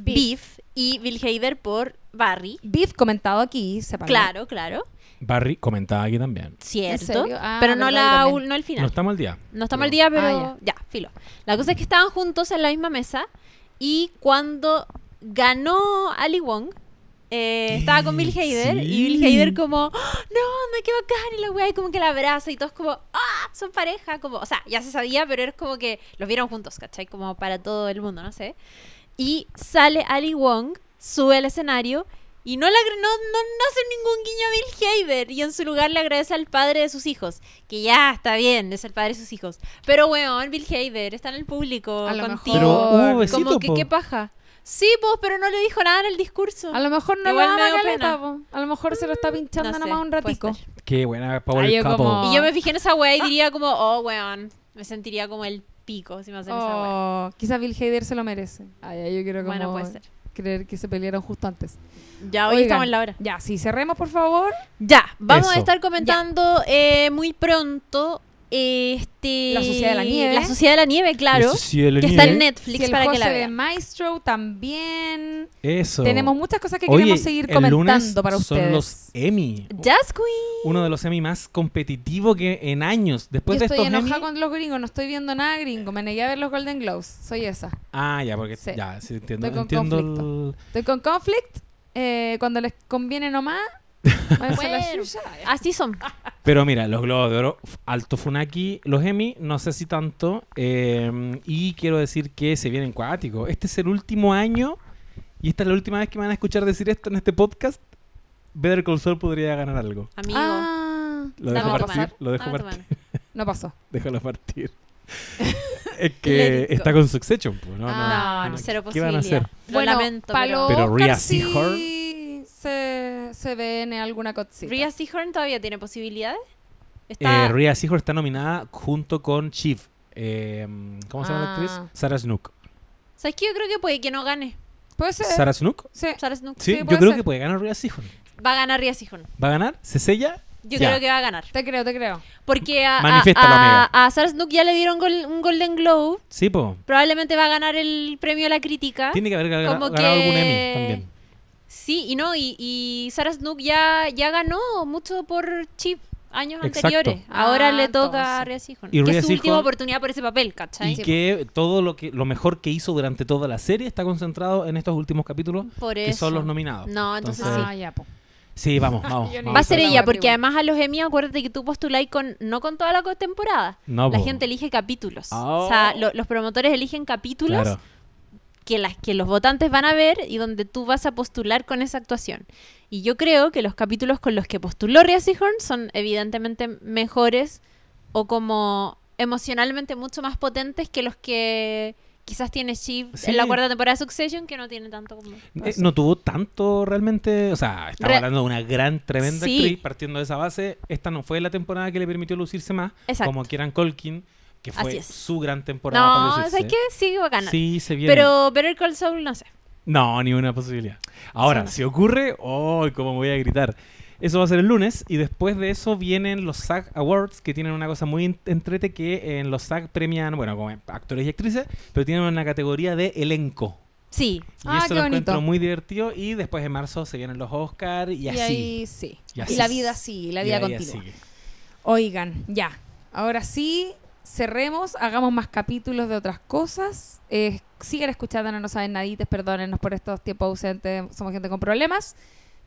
Beef. Beef, y Bill Hader por Barry. Beef comentado aquí, se Claro, claro. Barry comentaba aquí también. Cierto. Ah, pero no, la, no el final. No estamos al día. No estamos al Pero- día, pero Ah, ya. filo. La cosa es que estaban juntos en la misma mesa y cuando ganó Ali Wong, eh, estaba con Bill Hader y. Bill Hader como, "Oh, no, anda, qué bacán, y la weá, y como que la abraza y todos como, ah, son pareja, como, o sea, ya se sabía, pero era como que los vieron juntos, ¿cachai? Como para todo el mundo, no sé. Y sale Ali Wong, sube al escenario y no, le, agre- no, no, no hace ningún guiño a Bill Hader. Y en su lugar le agradece al padre de sus hijos. Que ya está bien, es el padre de sus hijos. Pero, weón, Bill Hader está en el público A lo contigo. Pero hubo besito, Como que, po. ¿qué paja? Sí, pues, pero no le dijo nada en el discurso. A lo mejor no Igual caleta, pena. po. A lo mejor se lo está pinchando No sé, nomás un ratico. Qué buena Power Ay, yo Couple. como- Y yo me fijé en esa weá y diría como, oh, weón, me sentiría como el pico si me hacen esa weá. Oh, quizás Bill Hader se lo merece. Ay, yo quiero como Bueno, puede ser. Creer que se pelearon justo antes. Ya hoy Oigan, estamos en la hora. Ya, sí, cerremos por favor. Ya, vamos a estar comentando eh, muy pronto este La Sociedad de la Nieve. La Sociedad de la Nieve, claro. Eso sí, el Que está en nieve. Netflix el para que José la de vean. Maestro también. Eso. Tenemos muchas cosas que Oye, queremos seguir el comentando lunes para ustedes. Son los Emmy. Jazz Queen. Uno de los Emmy más competitivos que en años. Después Yo de estoy estos enojada Emmy. con los gringos, no estoy viendo nada gringo. Me negué a ver los Golden Globes. Soy esa. Ah, ya, porque Sí. ya, sí, entiendo. Estoy con entiendo conflicto. el- Estoy con conflict. eh, cuando les conviene nomás. Váyanse a la Bueno, chucha. así son. Pero mira, los Globos de Oro, f- alto Funaki, los Emmy, no sé si tanto. eh, y quiero decir que se vienen cuáticos. Este es el último año, y esta es la última vez que me van a escuchar decir esto en este podcast. Better Call Saul podría ganar algo. Amigo. Ah, Lo Dame dejo tu partir, mano. lo dejo Dame tu partir. mano. no pasó. Déjalo partir. es que está con Succession, pues, ¿no? no, Ah, No, no, cero ¿Qué van a posibilidad. hacer? Lo lamento, para pero... Pero Rhea sí. Se, se ve en alguna cosita. Rhea Seehorn todavía tiene posibilidades. Está... Eh, Rhea Seehorn está nominada junto con Chief. Eh, ¿Cómo se llama la Ah. actriz? Sarah Snook. ¿Sabes qué? Yo creo que puede que no gane. Puede ser. ¿Sarah Snook? Sí. Sarah Snook. Sí, Sí, yo creo ser. que puede ganar Rhea Seehorn. Va a ganar Rhea Seehorn. ¿Va a ganar? ¿Se sella? Yo Ya. creo que va a ganar. Te creo, te creo. Porque a, a, Sarah Snook ya le dieron gol- un Golden Globe. Sí, po. Probablemente va a ganar el premio a la crítica. Tiene que haber ganado, Como ganado que- algún Emmy también. Sí, y no, y, y Sarah Snook ya, ya ganó mucho por Chip años Exacto. anteriores. Ahora Ah, le toca entonces. a Rhea Seehorn. Y Que Rhea es su última oportunidad por ese papel, ¿cachai? Y que todo lo que lo mejor que hizo durante toda la serie está concentrado en estos últimos capítulos, Por que son los nominados. No, entonces Entonces- Ah, ya, po. Sí, vamos, vamos. Va a ser la ella, porque además a los Emmy, acuérdate que tú postuláis con, no con toda la temporada. No, la po. gente elige capítulos. Oh. O sea, lo- los promotores eligen capítulos Claro. Que, las, que los votantes van a ver y donde tú vas a postular con esa actuación. Y yo creo que los capítulos con los que postuló Rhea Seehorn son evidentemente mejores o como emocionalmente mucho más potentes que los que quizás tiene Shiv Sí. en la cuarta temporada de Succession, que no tiene tanto como... Eh, no tuvo tanto realmente, o sea, estaba Re- hablando de una gran, tremenda Sí. actriz, partiendo de esa base, esta no fue la temporada que le permitió lucirse más, Exacto. como Kieran Colkin, que fue Así es. su gran temporada para No. ¿sabes qué? Sí, bacana. Sí, se viene. Pero Better Call Saul, no sé. No, ni una posibilidad. Ahora, Sí. si ocurre, ¡oh! cómo voy a gritar! Eso va a ser el lunes y después de eso vienen los SAG Awards que tienen una cosa muy en- entrete que en los SAG premian, bueno, como actores y actrices, pero tienen una categoría de elenco. Sí. Y Ah, eso qué lo bonito. encuentro muy divertido y después en marzo se vienen los Oscars y, Y, así. ahí sí. Y Y, así. la vida sí, la Y vida continúa. sigue. Oigan, ya. Ahora sí, cerremos, hagamos más capítulos de otras cosas. Eh, sigan escuchando, no saben nadites, perdónennos por estos tiempos ausentes, somos gente con problemas.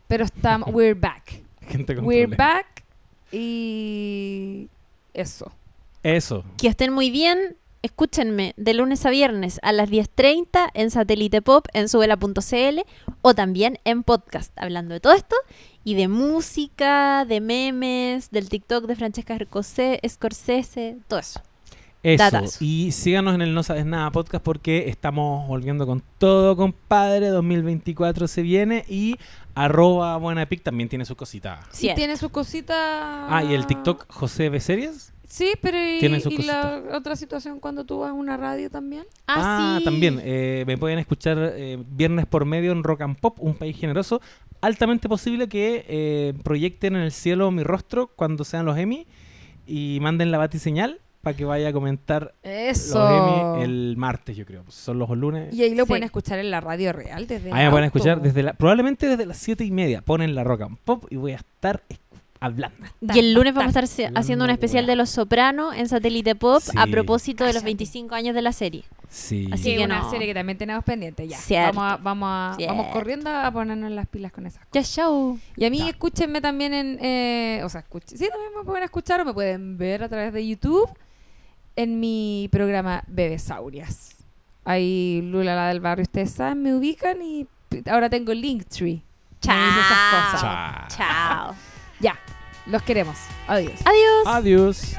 Pero estamos, we're back. Gente con We're problemas. back y eso. Eso. Que estén muy bien. Escúchenme de lunes a viernes a las 10.30 en Satélite Pop en subela.cl o también en podcast, hablando de todo esto y de música, de memes, del TikTok de Francesca Scorse- Scorsese, todo eso. Eso. Datazo. Y síganos en el No Sabes Nada podcast porque estamos volviendo con todo, compadre. 2024 se viene y arroba buenapic también tiene su cosita. Y Cierto. tiene sus cositas. Ah, y el TikTok José B. Series. Sí, pero y, Tiene sus y la otra situación cuando tú vas a una radio también. Ah, sí. también. eh, me pueden escuchar eh, viernes por medio en Rock and Pop, un país generoso. Altamente posible que eh, proyecten en el cielo mi rostro cuando sean los Emmy y manden la batiseñal para que vaya a comentar Eso. los Emmy el martes, yo creo. Pues son los lunes. Y ahí lo Sí. pueden escuchar en la radio real desde Ahí me pueden escuchar desde la, probablemente desde las siete y media. Ponen la Rock and Pop y voy a estar es- hablando. Y el lunes vamos a estar haciendo un especial de Los Sopranos en Satélite Pop Sí. a propósito de los Cállate. 25 años de la serie. Sí. Así Sí, que una no. serie que también tenemos pendiente ya. Cierto. Vamos, a, vamos, a- Cierto. vamos corriendo a ponernos las pilas con esas cosas. Ya, show. Y a mí escúchenme también en... eh, o sea, escuchen, sí, también me pueden escuchar o me pueden ver a través de YouTube en mi programa Bebesaurias. Ahí Lula la del barrio, ustedes saben, me ubican y ahora tengo Linktree. Chao. Chao. Chao. ya, los queremos. Adiós. Adiós. Adiós.